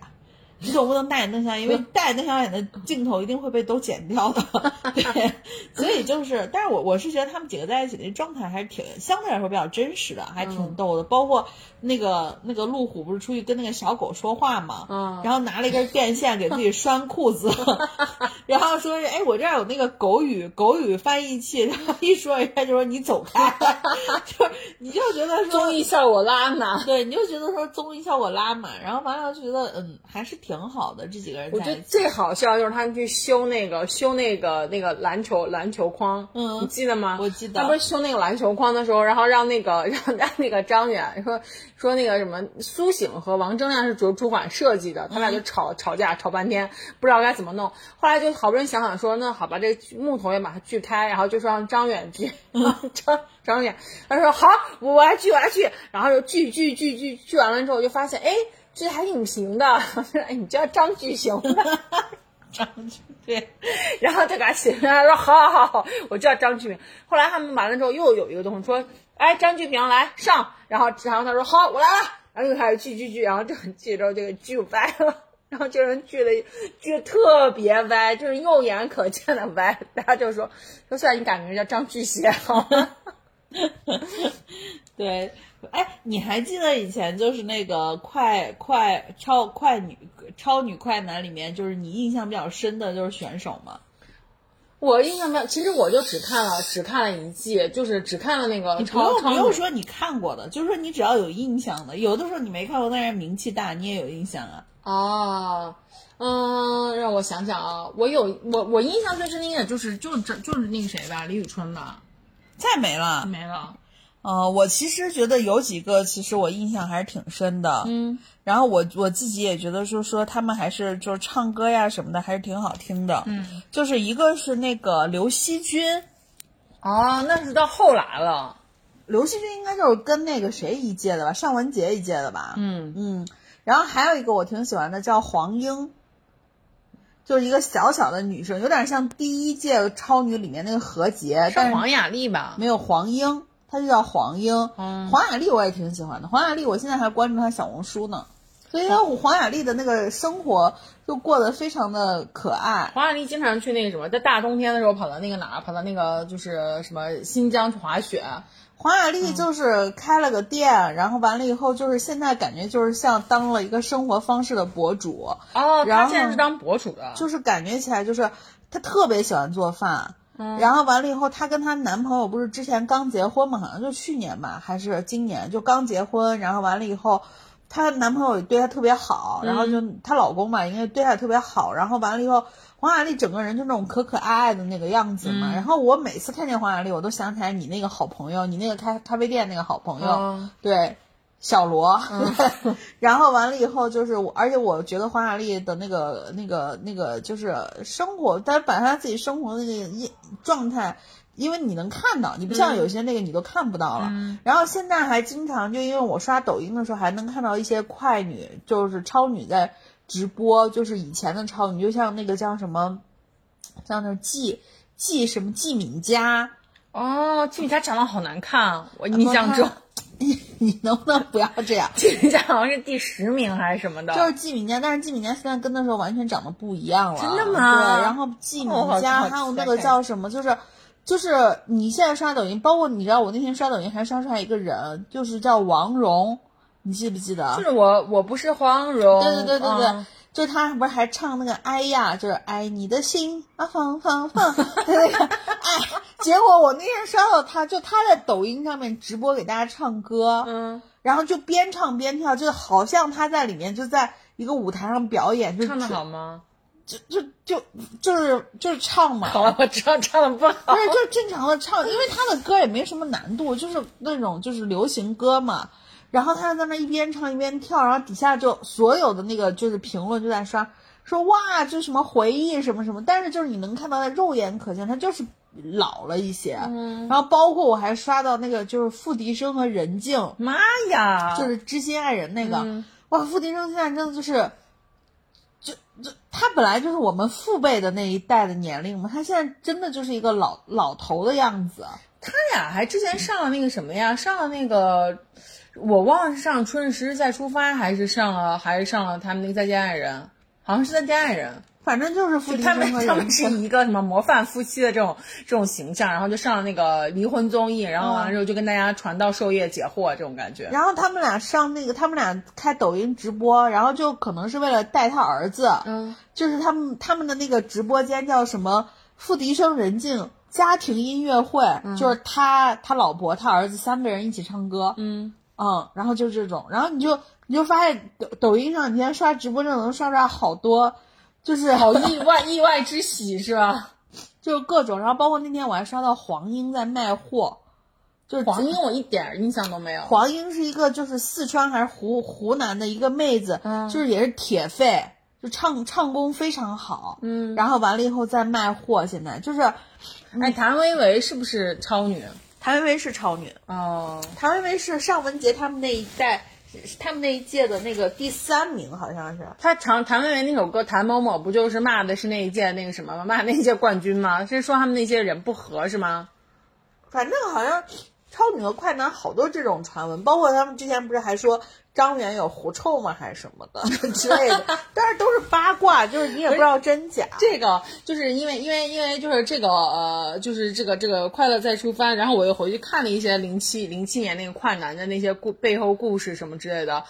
你总不能大眼瞪小眼，因为大眼瞪小眼的镜头一定会被都剪掉的，对，所以就是，但是我我是觉得他们几个在一起的状态还是挺相对来说比较真实的，还挺逗的。包括那个那个路虎不是出去跟那个小狗说话嘛，嗯，然后拿了一根电线给自己拴裤子，然后说是哎我这儿有那个狗语狗语翻译器，然后一说人家就说你走开，就你就觉得说综艺效果拉满，对，你就觉得说综艺效果拉满，然后完了就觉得嗯还是。挺好的，这几个人。我觉得最好笑就是他们去修那个修那个那个篮球篮球框，嗯，你记得吗？我记得。他不是修那个篮球框的时候，然后让那个让 让那个张远说说那个什么苏醒和王铮亮是主主管设计的，他俩就吵吵架吵半天，不知道该怎么弄。后来就好不容易想想说，那好吧，这个木头也把它锯开，然后就说让张远锯。张张远他说好，我来锯我来锯，然后就锯锯锯锯锯完了之后就发现哎。这还挺平的，哎，你叫张巨雄的，张巨对，然后他给他写上，他说好好好，我叫张巨明。后来他们完了之后，又有一个东西说，哎，张巨平来上，然后然后他说好，我来了，然后又开始锯锯锯，然后就锯着这个锯歪了，然后这人锯的锯特别歪，就是肉眼可见的歪，大家就说说算你改名叫张巨贤好了，对。哎，你还记得以前就是那个快快超快女超女快男里面，就是你印象比较深的就是选手吗？我印象没有，其实我就只看了只看了一季，就是只看了那个超超。不用说你看过的，就是说你只要有印象的，有的时候你没看过，但是名气大，你也有印象啊。哦，嗯，让我想想啊，我有我我印象最深的就是就是就是那个谁吧，李宇春吧，再没了，没了。呃，我其实觉得有几个，其实我印象还是挺深的。嗯，然后我我自己也觉得，就是说他们还是就是唱歌呀什么的，还是挺好听的。嗯，就是一个是那个刘惜君，哦，那是到后来了。刘惜君应该就是跟那个谁一届的吧，尚雯婕一届的吧。嗯嗯，然后还有一个我挺喜欢的，叫黄英，就是一个小小的女生，有点像第一届超女里面那个何洁，是黄雅莉吧？没有黄英。她就叫黄英，黄雅莉我也挺喜欢的。黄雅莉，我现在还关注她小红书呢，所以说黄雅莉的那个生活就过得非常的可爱。黄雅莉经常去那个什么，在大冬天的时候跑到那个哪儿，跑到那个就是什么新疆去滑雪。黄雅莉就是开了个店，然后完了以后就是现在感觉就是像当了一个生活方式的博主哦，然她现在是当博主的，就是感觉起来就是她特别喜欢做饭。然后完了以后，她跟她男朋友不是之前刚结婚嘛？好像就去年吧，还是今年就刚结婚。然后完了以后，她男朋友也对她特别好，然后就她老公嘛，应该对她也特别好。然后完了以后，黄雅莉整个人就那种可可爱爱的那个样子嘛。然后我每次看见黄雅莉，我都想起来你那个好朋友，你那个开咖啡店那个好朋友，对。小罗，然后完了以后就是我，而且我觉得黄雅莉的那个、那个、那个就是生活，但是把她自己生活的那个一状态，因为你能看到，你不像有些那个你都看不到了。然后现在还经常就因为我刷抖音的时候还能看到一些快女，就是超女在直播，就是以前的超女，就像那个叫什么，叫那季季什么季敏佳，哦，季敏佳长得好难看，我印象中。你 你能不能不要这样？季敏佳好像是第十名还是什么的？就是季敏佳，但是季敏佳现在跟那时候完全长得不一样了。真的吗？对，然后季敏佳还有那个叫什么，就是就是你现在刷抖音，包括你知道我那天刷抖音还刷出来一个人，就是叫王蓉，你记不记得？就是我，我不是黄蓉。对对对对对。就他不是还唱那个哎呀，就是爱你的心啊，放放放，我那天刷到他，就他在抖音上面直播给大家唱歌，嗯，然后就边唱边跳，就好像他在里面就在一个舞台上表演，就唱的好吗？就就就就是就是唱嘛。好了，我知道唱的不好。不是，就是正常的唱，因为他的歌也没什么难度，就是那种就是流行歌嘛。然后他在那一边唱一边跳，然后底下就所有的那个就是评论就在刷，说哇，这什么回忆什么什么，但是就是你能看到他肉眼可见，他就是老了一些。然后包括我还刷到那个就是付笛声和任静，妈呀，就是知心爱人那个，哇，付笛声现在真的就是，就就他本来就是我们父辈的那一代的年龄嘛，他现在真的就是一个老老头的样子。他俩还之前上了那个什么呀？上了那个，我忘了是上《春日时日再出发》还是上了还是上了他们那个《再见爱人》，好像是《再见爱人》。反正就是夫妻他们他们是静。一个什么模范夫妻的这种这种形象，然后就上了那个离婚综艺，然后完了之后就跟大家传道授业解惑这种感觉。然后他们俩上那个，他们俩开抖音直播，然后就可能是为了带他儿子，嗯，就是他们他们的那个直播间叫什么“付笛声人静家庭音乐会”，就是他他老婆他儿子三个人一起唱歌，嗯，嗯，然后就这种，然后你就你就发现抖抖音上你今天刷直播就能刷出来好多，就是好意 外意外之喜是吧？就是各种，然后包括那天我还刷到黄英在卖货，就是黄英我一点儿印象都没有。黄英是一个就是四川还是湖湖南的一个妹子，嗯就是也是铁肺，就唱唱功非常好，嗯然后完了以后再卖货，现在就是哎，谭维维是不是超女？谭维维是超女，哦，谭维维是尚雯婕他们那一代，是他们那一届的那个第三名，好像是。他唱谭维维那首歌《谭某某》，不就是骂的是那一届那个什么吗？骂那一届冠军吗？是说他们那些人不和是吗？反正好像超女和快男好多这种传闻，包括他们之前不是还说张远有狐臭吗，还是什么的 之类的，但是都是八卦，就是你也不知道真假。这个就是因为因为因为就是这个呃，就是这个这个快乐再出发，然后我又回去看了一些零七零七年那个快男的那些故背后故事什么之类的。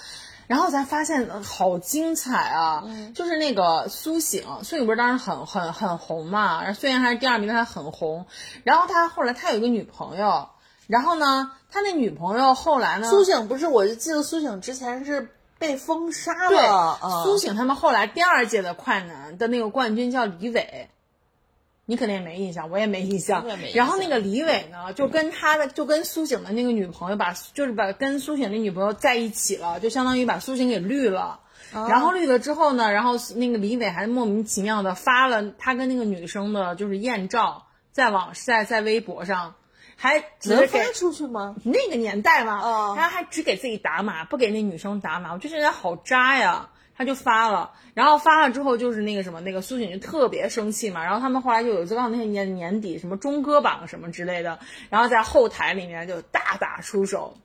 然后才发现呃好精彩啊！就是那个苏醒，苏醒不是当时很很很红嘛，然后虽然还是第二名，但他很红。然后他后来他有一个女朋友，然后呢，他那女朋友后来呢，苏醒不是，我就记得苏醒之前是被封杀对了。嗯苏醒他们后来第二届的快男的那个冠军叫李伟，你肯定也没印象，我也没印象然后那个李伟呢，就跟他的就跟苏醒的那个女朋友把，就是把跟苏醒的女朋友在一起了，就相当于把苏醒给绿了。哦然后绿了之后呢，然后那个李伟还莫名其妙的发了他跟那个女生的就是艳照，在网在在微博上，还能发出去吗？那个年代嘛，哦他还只给自己打码，不给那女生打码，我就觉得好渣呀。他就发了，然后发了之后就是那个什么，那个苏醒就特别生气嘛，然后他们后来就有一次到那些年年底什么中歌榜什么之类的，然后在后台里面就大打出手。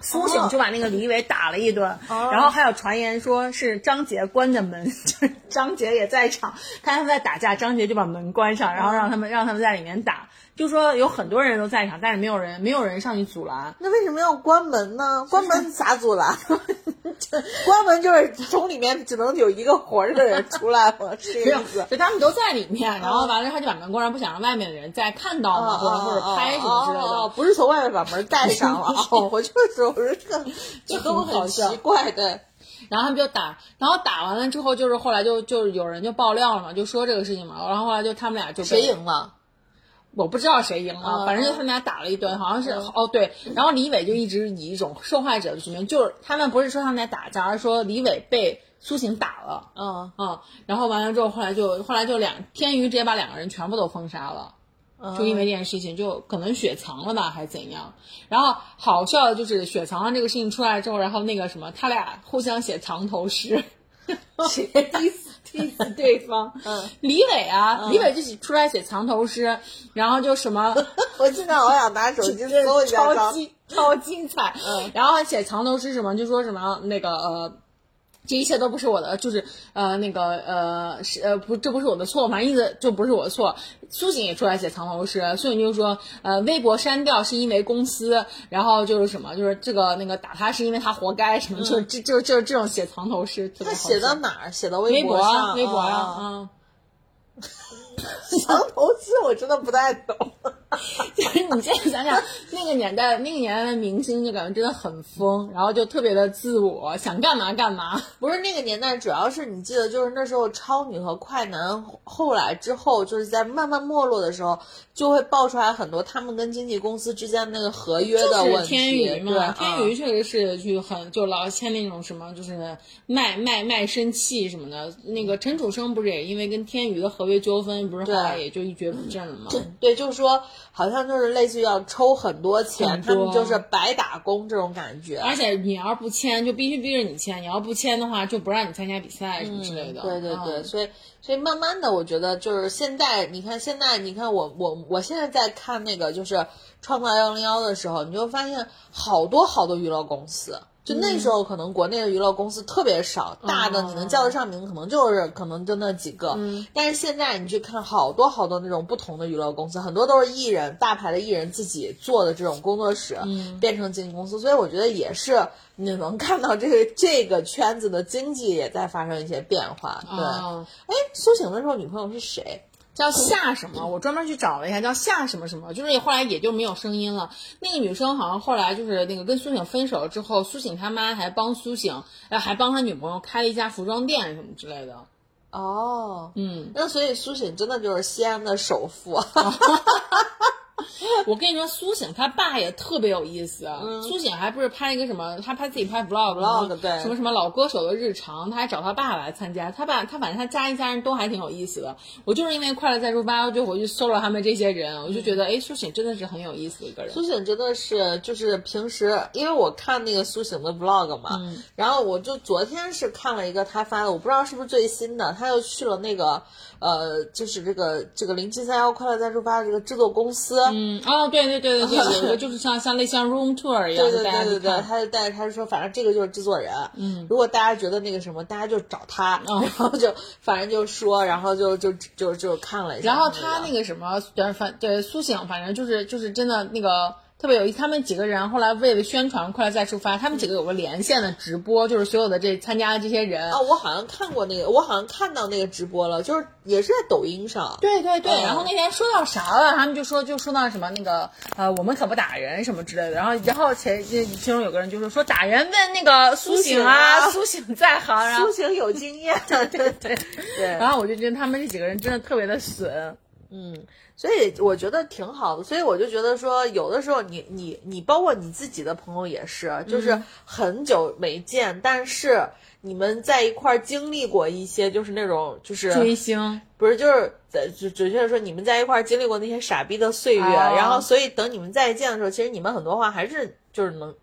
苏醒就把那个李伟打了一顿，然后还有传言说是张杰关的门，就是张杰也在场，看他们在打架，张杰就把门关上，然后让他们让他们在里面打，就说有很多人都在场，但是没有人没有人上去阻拦，那为什么要关门呢？关门咋阻拦？关门就是从里面只能有一个活着的人出来嘛？是这没有个意思？，就他们都在里面，然后完了他就把门关上，不想让外面的人再看到嘛，或者或者拍什么之类的。不是从外面把门带上了。哦，我就是我说这个就这都很奇怪，对。然后他们就打，然后打完了之后，就是后来就就有人就爆料了嘛，就说这个事情嘛，然后后来就他们俩就谁赢了？我不知道谁赢了，嗯反正就他们俩打了一顿，好像是、哦对，然后李伟就一直以一种受害者的局面，就是他们不是说他们俩打架，而是说李伟被苏醒打了，嗯。嗯，然后完了之后，后来就后来就两天娱直接把两个人全部都封杀了。嗯。就因为这件事情，就可能雪藏了吧，还是怎样？然后好笑的就是雪藏了这个事情出来之后，然后那个什么，他俩互相写藏头诗，写 diss diss 对方。嗯，李伟啊，李伟就写出来写藏头诗，然后就什么 我现在好想拿手机 搜一下超张精超精彩。嗯然后还写藏头诗什么，就说什么那个呃。这一切都不是我的，就是呃那个呃是呃不，这不是我的错，反正意思就不是我的错。苏醒也出来写藏头诗，苏醒就说呃微博删掉是因为公司，然后就是什么就是这个那个打他是因为他活该什么，就是这就就是这种写藏头诗，他写到哪儿？写到微博啊上，微博啊，啊。嗯。藏头诗我真的不太懂。就是你现在想想那个年代，那个年代的明星就感觉真的很疯，然后就特别的自我，想干嘛干嘛。不是那个年代，主要是你记得，就是那时候超女和快男后来之后，就是在慢慢没落的时候，就会爆出来很多他们跟经纪公司之间那个合约的问题。天娱嘛，对，天娱确实是去很就老签那种什么，就是卖卖卖身契什么的。那个陈楚生不是也因为跟天娱的合约纠纷，不是后来也就一蹶不振了吗？对，就是说好像就是类似于要抽很多钱，他们就是白打工这种感觉。而且你要是不签，就必须逼着你签；你要不签的话，就不让你参加比赛什么之类的。对对对，所以所以慢慢的，我觉得就是现在，你看现在，你看我我我现在在看那个就是《创造幺零幺》的时候，你就发现好多好多娱乐公司。就那时候，可能国内的娱乐公司特别少，大的你能叫得上名，可能就是可能就那几个。但是现在你去看，好多好多那种不同的娱乐公司，很多都是艺人、大牌的艺人自己做的这种工作室，变成经纪公司。所以我觉得也是，你能看到这个这个圈子的经济也在发生一些变化。对，哎，苏醒的时候女朋友是谁？叫夏什么？我专门去找了一下，叫夏什么什么，就是后来也就没有声音了。那个女生好像后来就是那个跟苏醒分手了之后，苏醒他妈还帮苏醒，呃，还帮他女朋友开了一家服装店什么之类的。哦，嗯，那所以苏醒真的就是西安的首富。我跟你说，苏醒他爸也特别有意思。苏醒还不是拍一个什么，他拍自己拍 vlog，vlog 对，什么什么老歌手的日常，他还找他爸来参加。他爸他反正他家一家人都还挺有意思的。我就是因为快乐再出发，就回去搜了他们这些人，我就觉得，哎，苏醒真的是很有意思的一个人。苏醒真的是就是平时，因为我看那个苏醒的 vlog 嘛，然后我就昨天是看了一个他发的，我不知道是不是最新的，他又去了那个呃，就是这个这个零七三幺快乐在出发的这个制作公司。嗯哦，对对对对对，有一个就是像像类像 room tour 一样，对对对对对，他就带着他说，反正这个就是制作人，嗯，如果大家觉得那个什么，大家就找他，然后就反正就说，然后就就就就看了一下，然后他那个什么，反对苏醒，反正就是就是真的那个。特别有意思，他们几个人后来为了宣传《快乐再出发》，他们几个有个连线的直播，就是所有的这参加的这些人啊，我好像看过那个，我好像看到那个直播了，就是也是在抖音上。对对对，然后那天说到啥了，他们就说就说到什么那个呃，我们可不打人什么之类的，然后然后前其中有个人就说说打人问那个苏醒啊，苏醒在行，苏醒有经验，对对对对，然后我就觉得他们这几个人真的特别的损，嗯。所以我觉得挺好的，所以我就觉得说，有的时候你你你，包括你自己的朋友也是，就是很久没见，但是你们在一块儿经历过一些，就是那种就是追星，不是就是准准确的说，你们在一块儿经历过那些傻逼的岁月，然后所以等你们再见的时候，其实你们很多话还是就是能。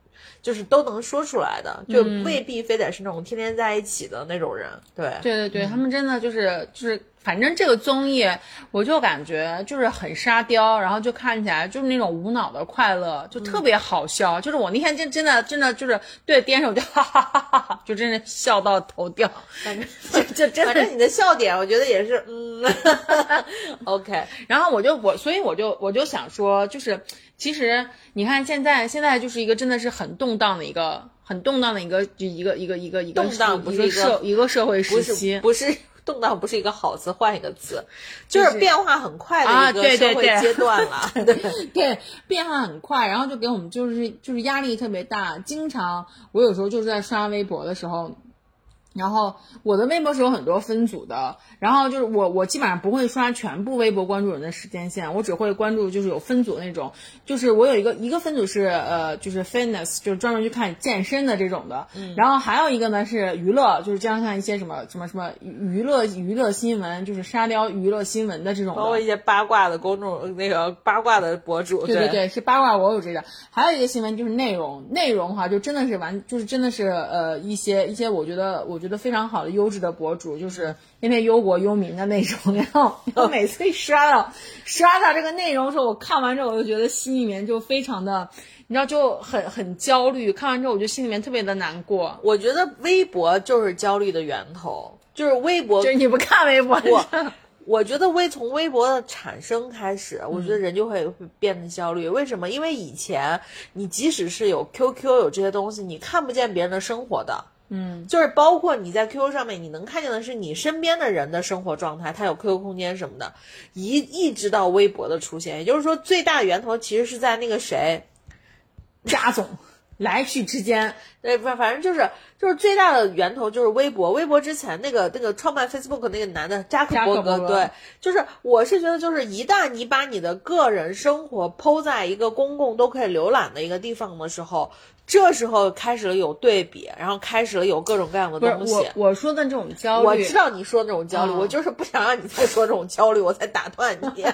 就是都能说出来的，就未必非得是那种天天在一起的那种人。对，对对对，他们真的就是就是，反正这个综艺，我就感觉就是很沙雕，然后就看起来就是那种无脑的快乐，就特别好笑。就是我那天真真的真的就是对着手就哈哈哈哈哈，就真的笑到头掉。反正就 就真的，反正你的笑点，我觉得也是嗯，OK。然后我就我，所以我就我就想说，就是。其实你看，现在现在就是一个真的是很动荡的一个很动荡的一个就一个一个一个一个动荡不是一个社一个社会时期，不是动荡不是一个好词，换一个词，就是变化很快的一个社会阶段了。对对，变化很快，然后就给我们就是就是压力特别大。经常我有时候就是在刷微博的时候。然后我的微博是有很多分组的，然后就是我我基本上不会刷全部微博关注人的时间线，我只会关注就是有分组那种，就是我有一个一个分组是呃就是 fitness，就是专门去看健身的这种的，然后还有一个呢是娱乐，就是经常看一些什么什么什么娱乐娱乐新闻，就是沙雕娱乐新闻的这种，包括一些八卦的公众那个八卦的博主，对对对，是八卦我有这个，还有一个新闻就是内容内容哈，就真的是完就是真的是呃一些一些我觉得我。觉得非常好的优质的博主，就是天天忧国忧民的那种。然后我每次一刷到刷到这个内容的时候，我看完之后，我就觉得心里面就非常的，你知道，就很很焦虑。看完之后，我就心里面特别的难过。我觉得微博就是焦虑的源头，就是微博。就是你不看微博，我 我觉得微从微博的产生开始，我觉得人就会会变得焦虑。为什么？因为以前你即使是有 QQ 有这些东西，你看不见别人的生活的。嗯，就是包括你在 QQ 上面，你能看见的是你身边的人的生活状态，他有 QQ 空间什么的，一一直到微博的出现，也就是说最大的源头其实是在那个谁，贾总来去之间，对，反反正就是就是最大的源头就是微博，微博之前那个那个创办 Facebook 那个男的扎克伯格对，就是我是觉得就是一旦你把你的个人生活抛在一个公共都可以浏览的一个地方的时候，这时候开始了有对比，然后开始了有各种各样的东西。我我说的这种焦虑，我知道你说的那种焦虑，嗯我就是不想让你再说这种焦虑，我才打断你。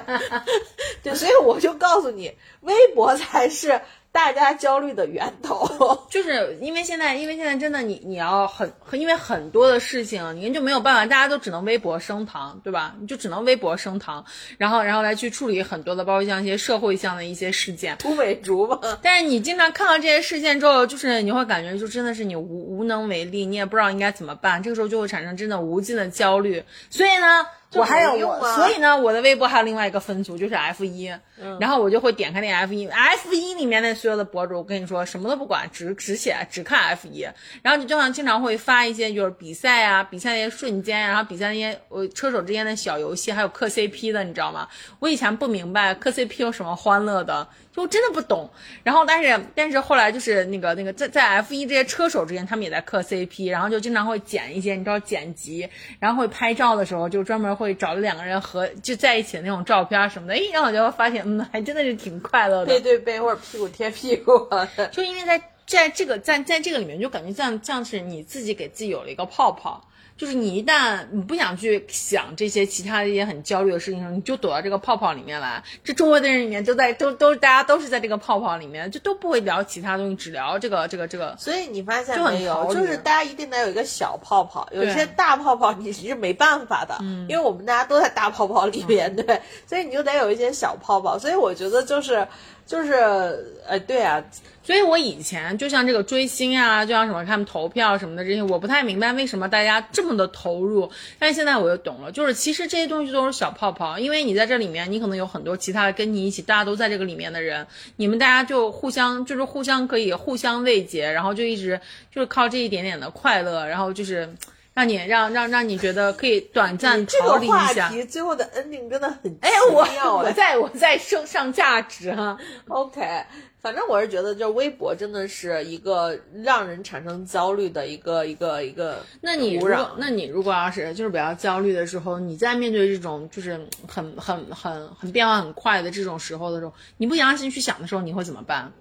对，所以我就告诉你，微博才是大家焦虑的源头。就是因为现在，因为现在真的你你要很很，因为很多的事情你就没有办法，大家都只能微博升堂，对吧？你就只能微博升堂，然后然后来去处理很多的，包括像一些社会上的一些事件。土匪竹嘛，但是你经常看到这些事件之后，就是你会感觉就真的是你无无能为力，你也不知道应该怎么办，这个时候就会产生真的无尽的焦虑。所以呢，这我还有我，所以呢，我的微博还有另外一个分组，就是 F 一、然后我就会点开那 F 一，F 一里面那所有的博主，我跟你说什么都不管，只只写只看 F 一，然后就经常经常会发一些就是比赛啊，比赛那些瞬间，然后比赛那些呃车手之间的小游戏，还有磕 CP 的，你知道吗？我以前不明白磕 CP 有什么欢乐的。就真的不懂，然后但是但是后来就是那个那个在在 F 一这些车手之间，他们也在磕 CP，然后就经常会剪一些你知道剪辑，然后会拍照的时候就专门会找两个人合就在一起的那种照片什么的，哎，然后我就会发现嗯，还真的是挺快乐的。背对背或者屁股贴屁股。就因为在在这个在在这个里面，就感觉像像是你自己给自己有了一个泡泡。就是你一旦你不想去想这些其他的一些很焦虑的事情的时候，你就躲到这个泡泡里面来。这周围的人里面都在都都大家都是在这个泡泡里面，就都不会聊其他东西，只聊这个这个这个。所以你发现没有，就是大家一定得有一个小泡泡，有些大泡泡你是没办法的，因为我们大家都在大泡泡里面，对，所以你就得有一些小泡泡。所以我觉得就是就是，呃，对啊，所以我以前就像这个追星啊，就像什么看投票什么的这些，我不太明白为什么大家这么的投入。但现在我又懂了，就是其实这些东西都是小泡泡，因为你在这里面，你可能有很多其他的跟你一起，大家都在这个里面的人，你们大家就互相就是互相可以互相慰藉，然后就一直就是靠这一点点的快乐，然后就是让你让让让你觉得可以短暂这逃离一个话下。题最后的 ending 真的很哎，我奇妙哎我在我在升上价值哈、OK，反正我是觉得，就是微博真的是一个让人产生焦虑的一个一个一个那你如果，那你如果要是就是比较焦虑的时候，你在面对这种就是很很很很变化很快的这种时候的时候，你不扬心去想的时候，你会怎么办？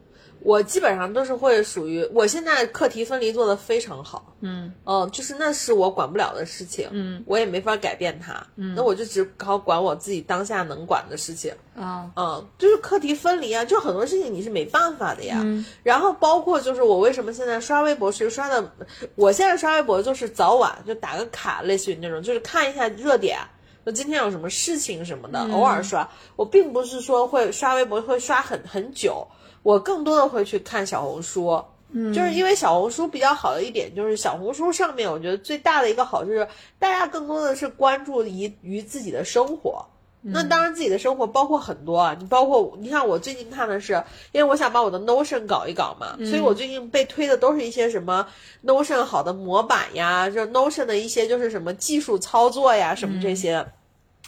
我基本上都是会属于，我现在课题分离做得非常好，嗯嗯，就是那是我管不了的事情，嗯，我也没法改变它，嗯，那我就只好管我自己当下能管的事情，啊嗯，就是课题分离啊，就很多事情你是没办法的呀。嗯然后包括就是我为什么现在刷微博是刷的，我现在刷微博就是早晚就打个卡，类似于那种，就是看一下热点。就今天有什么事情什么的，偶尔刷。我并不是说会刷微博会刷很很久，我更多的会去看小红书。嗯，就是因为小红书比较好的一点，就是小红书上面，我觉得最大的一个好就是大家更多的是关注于于自己的生活。那当然，自己的生活包括很多啊，你包括你看，我最近看的是，因为我想把我的 Notion 搞一搞嘛，所以我最近被推的都是一些什么 Notion 好的模板呀，就是 Notion 的一些就是什么技术操作呀，什么这些，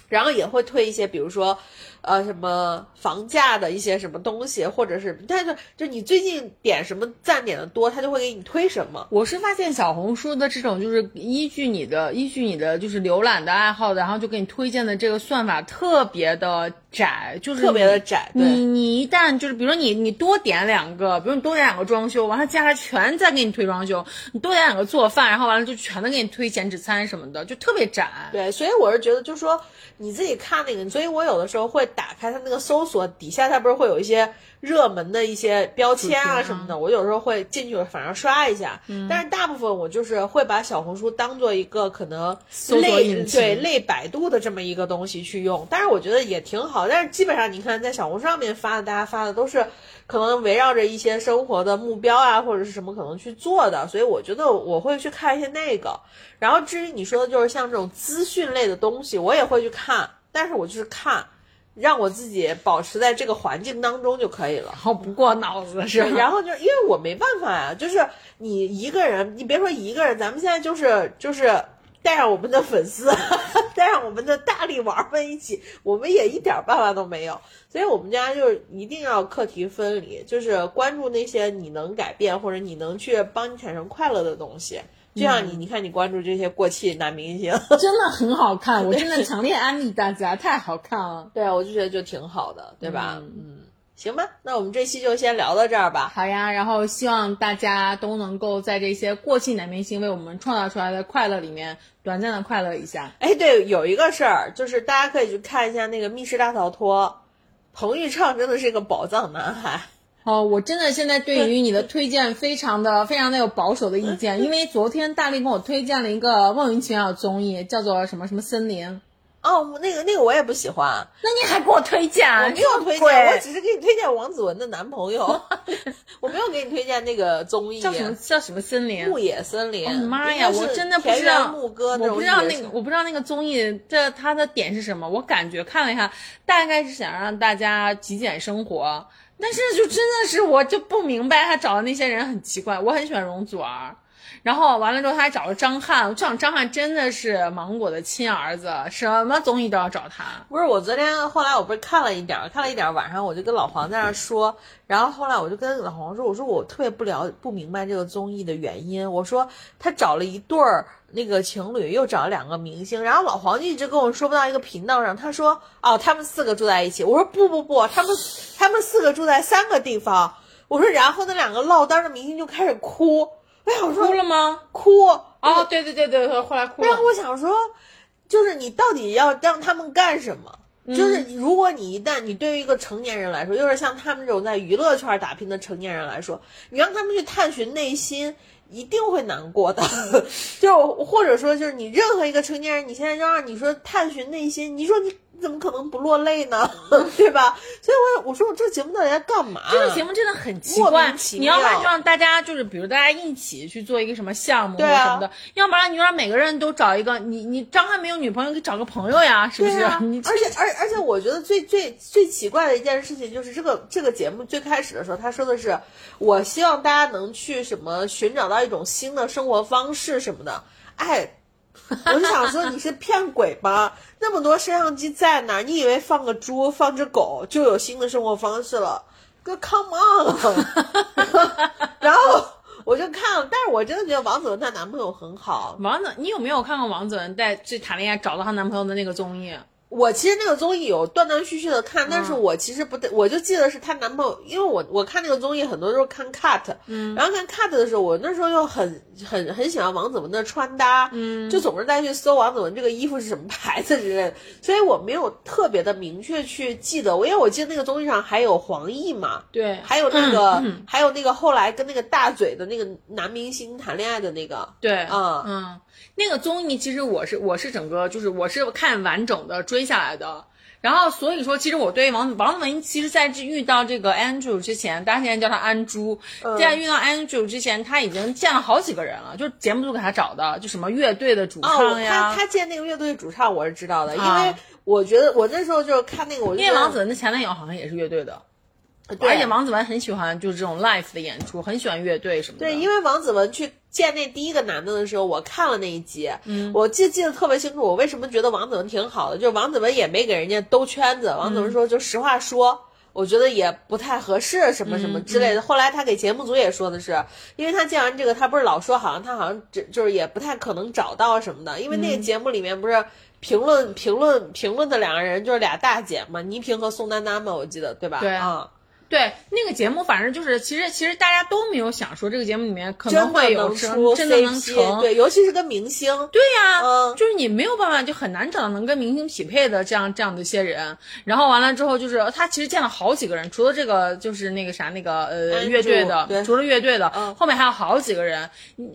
然后也会推一些，比如说。呃，什么房价的一些什么东西，或者是，但是就你最近点什么赞点的多，他就会给你推什么。我是发现小红书的这种就是依据你的依据你的就是浏览的爱好的，然后就给你推荐的这个算法特别的窄，就是特别的窄对你你一旦就是比如说你你多点两个，比如你多点两个装修，完了接下来全在给你推装修，你多点两个做饭，然后完了就全都给你推减脂餐什么的，就特别窄。对，所以我是觉得，就是说你自己看那个，所以我有的时候会打开它那个搜索底下，它不是会有一些热门的一些标签啊什么的，我有时候会进去反正刷一下，但是大部分我就是会把小红书当做一个可能类对类百度的这么一个东西去用，但是我觉得也挺好，但是基本上你看在小红书上面发的，大家发的都是可能围绕着一些生活的目标啊或者是什么可能去做的，所以我觉得我会去看一些那个。然后至于你说的就是像这种资讯类的东西，我也会去看，但是我就是看，让我自己保持在这个环境当中就可以了。然后不过脑子是？然后就是因为我没办法呀、就是你一个人，你别说一个人，咱们现在就是就是带上我们的粉丝，带上我们的大力丸儿们一起，我们也一点儿办法都没有。所以我们家就是一定要课题分离，就是关注那些你能改变或者你能去帮你产生快乐的东西。就像你，你看你关注这些过气男明星，真的很好看，我真的强烈安利大家，太好看了。对啊，我就觉得就挺好的，对吧？嗯，行吧，那我们这期就先聊到这儿吧。好呀，然后希望大家都能够在这些过气男明星为我们创造出来的快乐里面，短暂的快乐一下。哎，对，有一个事儿，就是大家可以去看一下那个《密室大逃脱》，彭昱畅真的是一个宝藏男孩。哦，我真的现在对于你的推荐非常的非常的有保守的意见，因为昨天大力跟我推荐了一个莫名其妙的综艺，叫做什么什么森林。哦，那个那个我也不喜欢，那你还给我推荐？我没有推荐，我只是给你推荐王子文的男朋友，我没有给你推荐那个综艺。叫什么叫什么森林？牧野森林。哦妈呀，我真的不知道牧歌我不知道那个，我不知道那个综艺这它的点是什么。我感觉看了一下，大概是想让大家极简生活，但是就真的是我就不明白他找的那些人很奇怪。我很喜欢容祖儿。然后完了之后，他还找了张翰。这样张翰真的是芒果的亲儿子，什么综艺都要找他。不是我昨天后来我不是看了一点，看了一点，晚上我就跟老黄在那说，然后后来我就跟老黄说，我说我特别不了不明白这个综艺的原因，我说他找了一对儿那个情侣，又找了两个明星，然后老黄就一直跟我说不到一个频道上，他说哦他们四个住在一起，我说不不不，他们他们四个住在三个地方，我说然后那两个落单的明星就开始哭，哎呀我说哭了吗？哭哦，对对对对，后来哭了然后。我想说，就是你到底要让他们干什么？就是如果你一旦你对于一个成年人来说，又是像他们这种在娱乐圈打拼的成年人来说，你让他们去探寻内心，一定会难过的。就或者说，就是你任何一个成年人，你现在让你说探寻内心，你说你怎么可能不落泪呢？对吧？所以我我说我这个节目到底在干嘛？这个节目真的很奇怪你要不然就让大家就是，比如大家一起去做一个什么项目啊什么的，要不然你就让每个人都找一个，你你张翰没有女朋友，给找个朋友呀，是不是？对啊 你，而且而而且我觉得最最最奇怪的一件事情就是这个这个节目最开始的时候，他说的是，我希望大家能去什么寻找到一种新的生活方式什么的，哎。我就想说你是骗鬼吧？那么多摄像机在哪儿，你以为放个猪、放只狗就有新的生活方式了？哥，come on！然后我就看了，但是我真的觉得王子文她男朋友很好，王子，你有没有看过王子文在去谈恋爱找到她男朋友的那个综艺？我其实那个综艺有断断续续的看，但是我其实不对，我就记得是她男朋友，因为我我看那个综艺很多都是看 cut，嗯，然后看 cut 的时候，我那时候又很很很喜欢王子文的穿搭，嗯，就总是在去搜王子文这个衣服是什么牌子之类的，所以我没有特别的明确去记得，我因为我记得那个综艺上还有黄奕嘛，对，还有那个、还有那个后来跟那个大嘴的那个男明星谈恋爱的那个，对，啊嗯，那个综艺其实我是我是整个就是我是看完整的追下来的。然后所以说，其实我对王子王子文，其实在这遇到这个 Andrew 之前，大家现在叫他安珠，在遇到 Andrew 之前，他已经见了好几个人了，就节目组给他找的，就什么乐队的主唱呀，他他见那个乐队主唱我是知道的，因啊为我觉得我那时候就是看那个，我因为王子文的前男友好像也是乐队的，对而且王子文很喜欢就是这种 live 的演出，很喜欢乐队什么的。对，因为王子文去见那第一个男的的时候，我看了那一集，嗯，我记记得特别清楚。我为什么觉得王子文挺好的？就是王子文也没给人家兜圈子，王子文说就实话说。我觉得也不太合适，什么什么之类的。后来他给节目组也说的是，因为他见完这个，他不是老说好像他好像只就是也不太可能找到什么的，因为那个节目里面不是评论评论评论的两个人就是俩大姐嘛，倪萍和宋丹丹嘛，我记得对吧？对啊。对那个节目，反正就是其实其实大家都没有想说这个节目里面可能会有真的能成，对，尤其是跟明星，对呀、嗯就是你没有办法，就很难找到能跟明星匹配的这样这样的一些人。然后完了之后，就是他其实见了好几个人，除了这个就是那个啥那个呃乐队的，除了乐队的，嗯后面还有好几个人。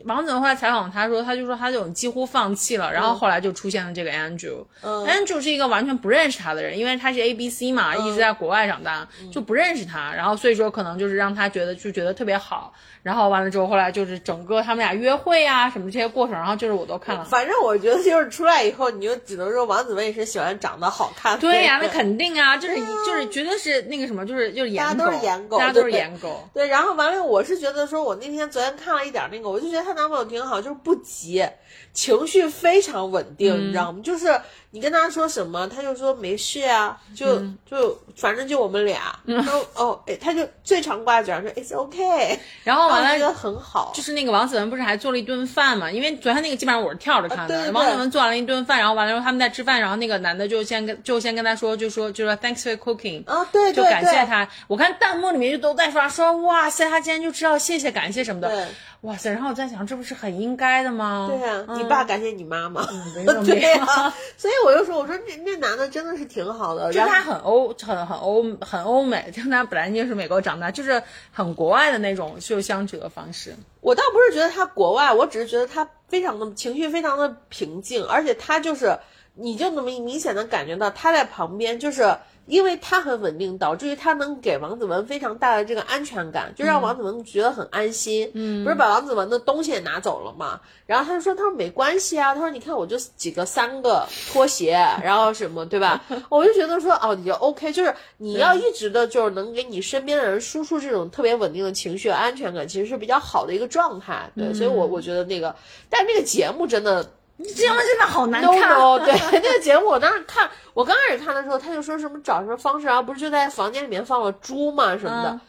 王子文后来采访他说，他就说他就几乎放弃了，然后后来就出现了这个 Andrew。嗯 Andrew 是一个完全不认识他的人，因为他是 A B C 嘛，一直在国外长大，就不认识他。他，然后所以说可能就是让他觉得就觉得特别好，然后完了之后后来就是整个他们俩约会啊什么这些过程，然后就是我都看了。反正我觉得就是出来以后，你就只能说王子文也是喜欢长得好看。对呀、那肯定啊，就是就是绝对是那个什么，就是就是颜狗，大家都是颜狗大家都是对颜狗。对，然后完了，我是觉得说，我那天昨天看了一点那个，我就觉得她男朋友挺好，就是不急，情绪非常稳定，你知道吗？就是你跟他说什么，他就说没事啊，就、就反正就我们俩，然后哦，哎，他就最常挂嘴上说 it's okay，然后完了我觉得很好，就是那个王子文不是还做了一顿饭嘛？因为昨天那个基本上我是跳着看的。啊对对对王子文做完了一顿饭，然后完了之后他们在吃饭，然后那个男的就先跟就先跟他说，就说就说 Thanks for cooking，、啊，对对就感谢他。我看弹幕里面就都在刷说哇塞，他今天就知道谢谢感谢什么的对，哇塞！然后我在想，这不是很应该的吗？对呀、嗯你爸感谢你妈妈，没有 没对所以我就说，我说那那男的真的是挺好的，就他很欧，很很欧，很欧美，就他本来就是美国长大，就是很国外的那种就相处的方式。我倒不是觉得他国外，我只是觉得他非常的情绪非常的平静，而且他就是，你就能明明显的感觉到他在旁边，就是因为他很稳定，导致于他能给王子文非常大的这个安全感，就让王子文觉得很安心。嗯，不是把王子文的东西也拿走了嘛？然后他就说，他说没关系啊，他说你看我就几个三个拖鞋，然后什么对吧？我就觉得说哦，你就 OK，就是你要一直的就是能给你身边的人输出这种特别稳定的情绪和安全感，其实是比较好的一个状态。对，所以我我觉得那个，但是那个节目真的这样真的好难看。no，对 那个节目我当时看，我刚开始看的时候，他就说什么找什么方式，然后不是就在房间里面放了猪嘛什么的，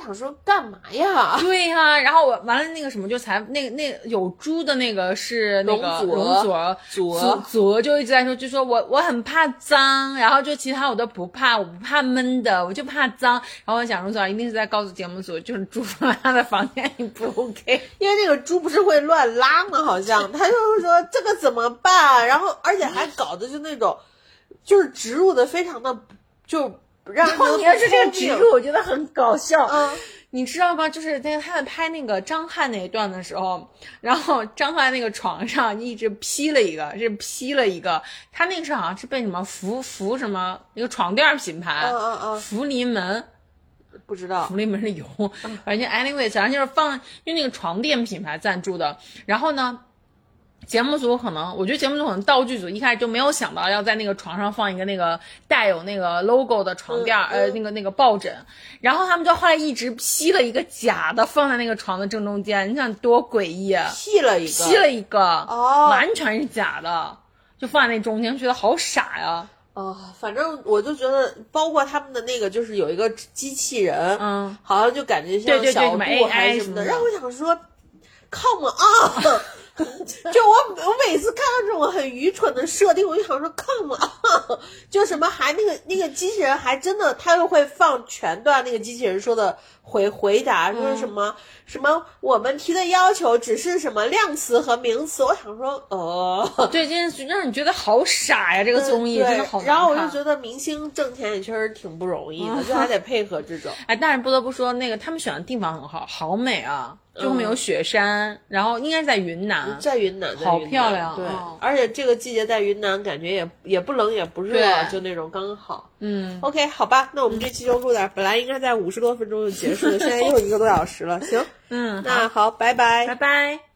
想说干嘛呀？对呀、然后我完了那个什么就才那个那有猪的那个是那个容祖儿祖祖就一直在说，就说我我很怕脏，然后就其他我都不怕，我不怕闷的，我就怕脏。然后我想容祖儿一定是在告诉节目组，就是猪放在他的房间里不 OK。因为那个猪不是会乱拉吗？好像他就是说这个怎么办？然后而且还搞的就那种，就是植入的非常的就让人觉得你要是这个植入，我觉得很搞笑。嗯，你知道吗？就是那个他在拍那个张翰那一段的时候，然后张翰那个床上一直披了一个，是披了一个，他那个是好像是被什么福福什么一个床垫品牌，嗯嗯嗯福临门，不知道福临门是油，反正 anyways，反正就是放用那个床垫品牌赞助的。然后呢，节目组可能，我觉得节目组可能道具组一开始就没有想到要在那个床上放一个那个带有那个 logo 的床垫，呃，那个那个抱枕。然后他们就后来一直披了一个假的放在那个床的正中间，你想多诡异啊！P 了一个，P 了一个，哦完全是假的，就放在那中间，觉得好傻呀。哦，反正我就觉得，包括他们的那个，就是有一个机器人，嗯，好像就感觉像小度 AI 还是什么的，什么的让我想说，come on，就我我每次看到这种很愚蠢的设定，我就想说看了 就什么还那个那个机器人还真的，他又会放全段那个机器人说的回回答，说什么、什么我们提的要求只是什么量词和名词，我想说呃。对，这件事让你觉得好傻呀！这个综艺对真的好。然后我就觉得明星挣钱也确实挺不容易的，就还得配合这种。哎，但是不得不说，那个他们选的地方很好，好美啊！就后面有雪山，然后应该在云南。在云南，好漂亮对，嗯而且这个季节在云南，感觉也也不冷也不热，就那种刚好。嗯，OK，好吧，那我们这期就录点儿，本来应该在五十多分钟就结束了，现在又一个多小时了。行，嗯，那好，拜拜拜拜。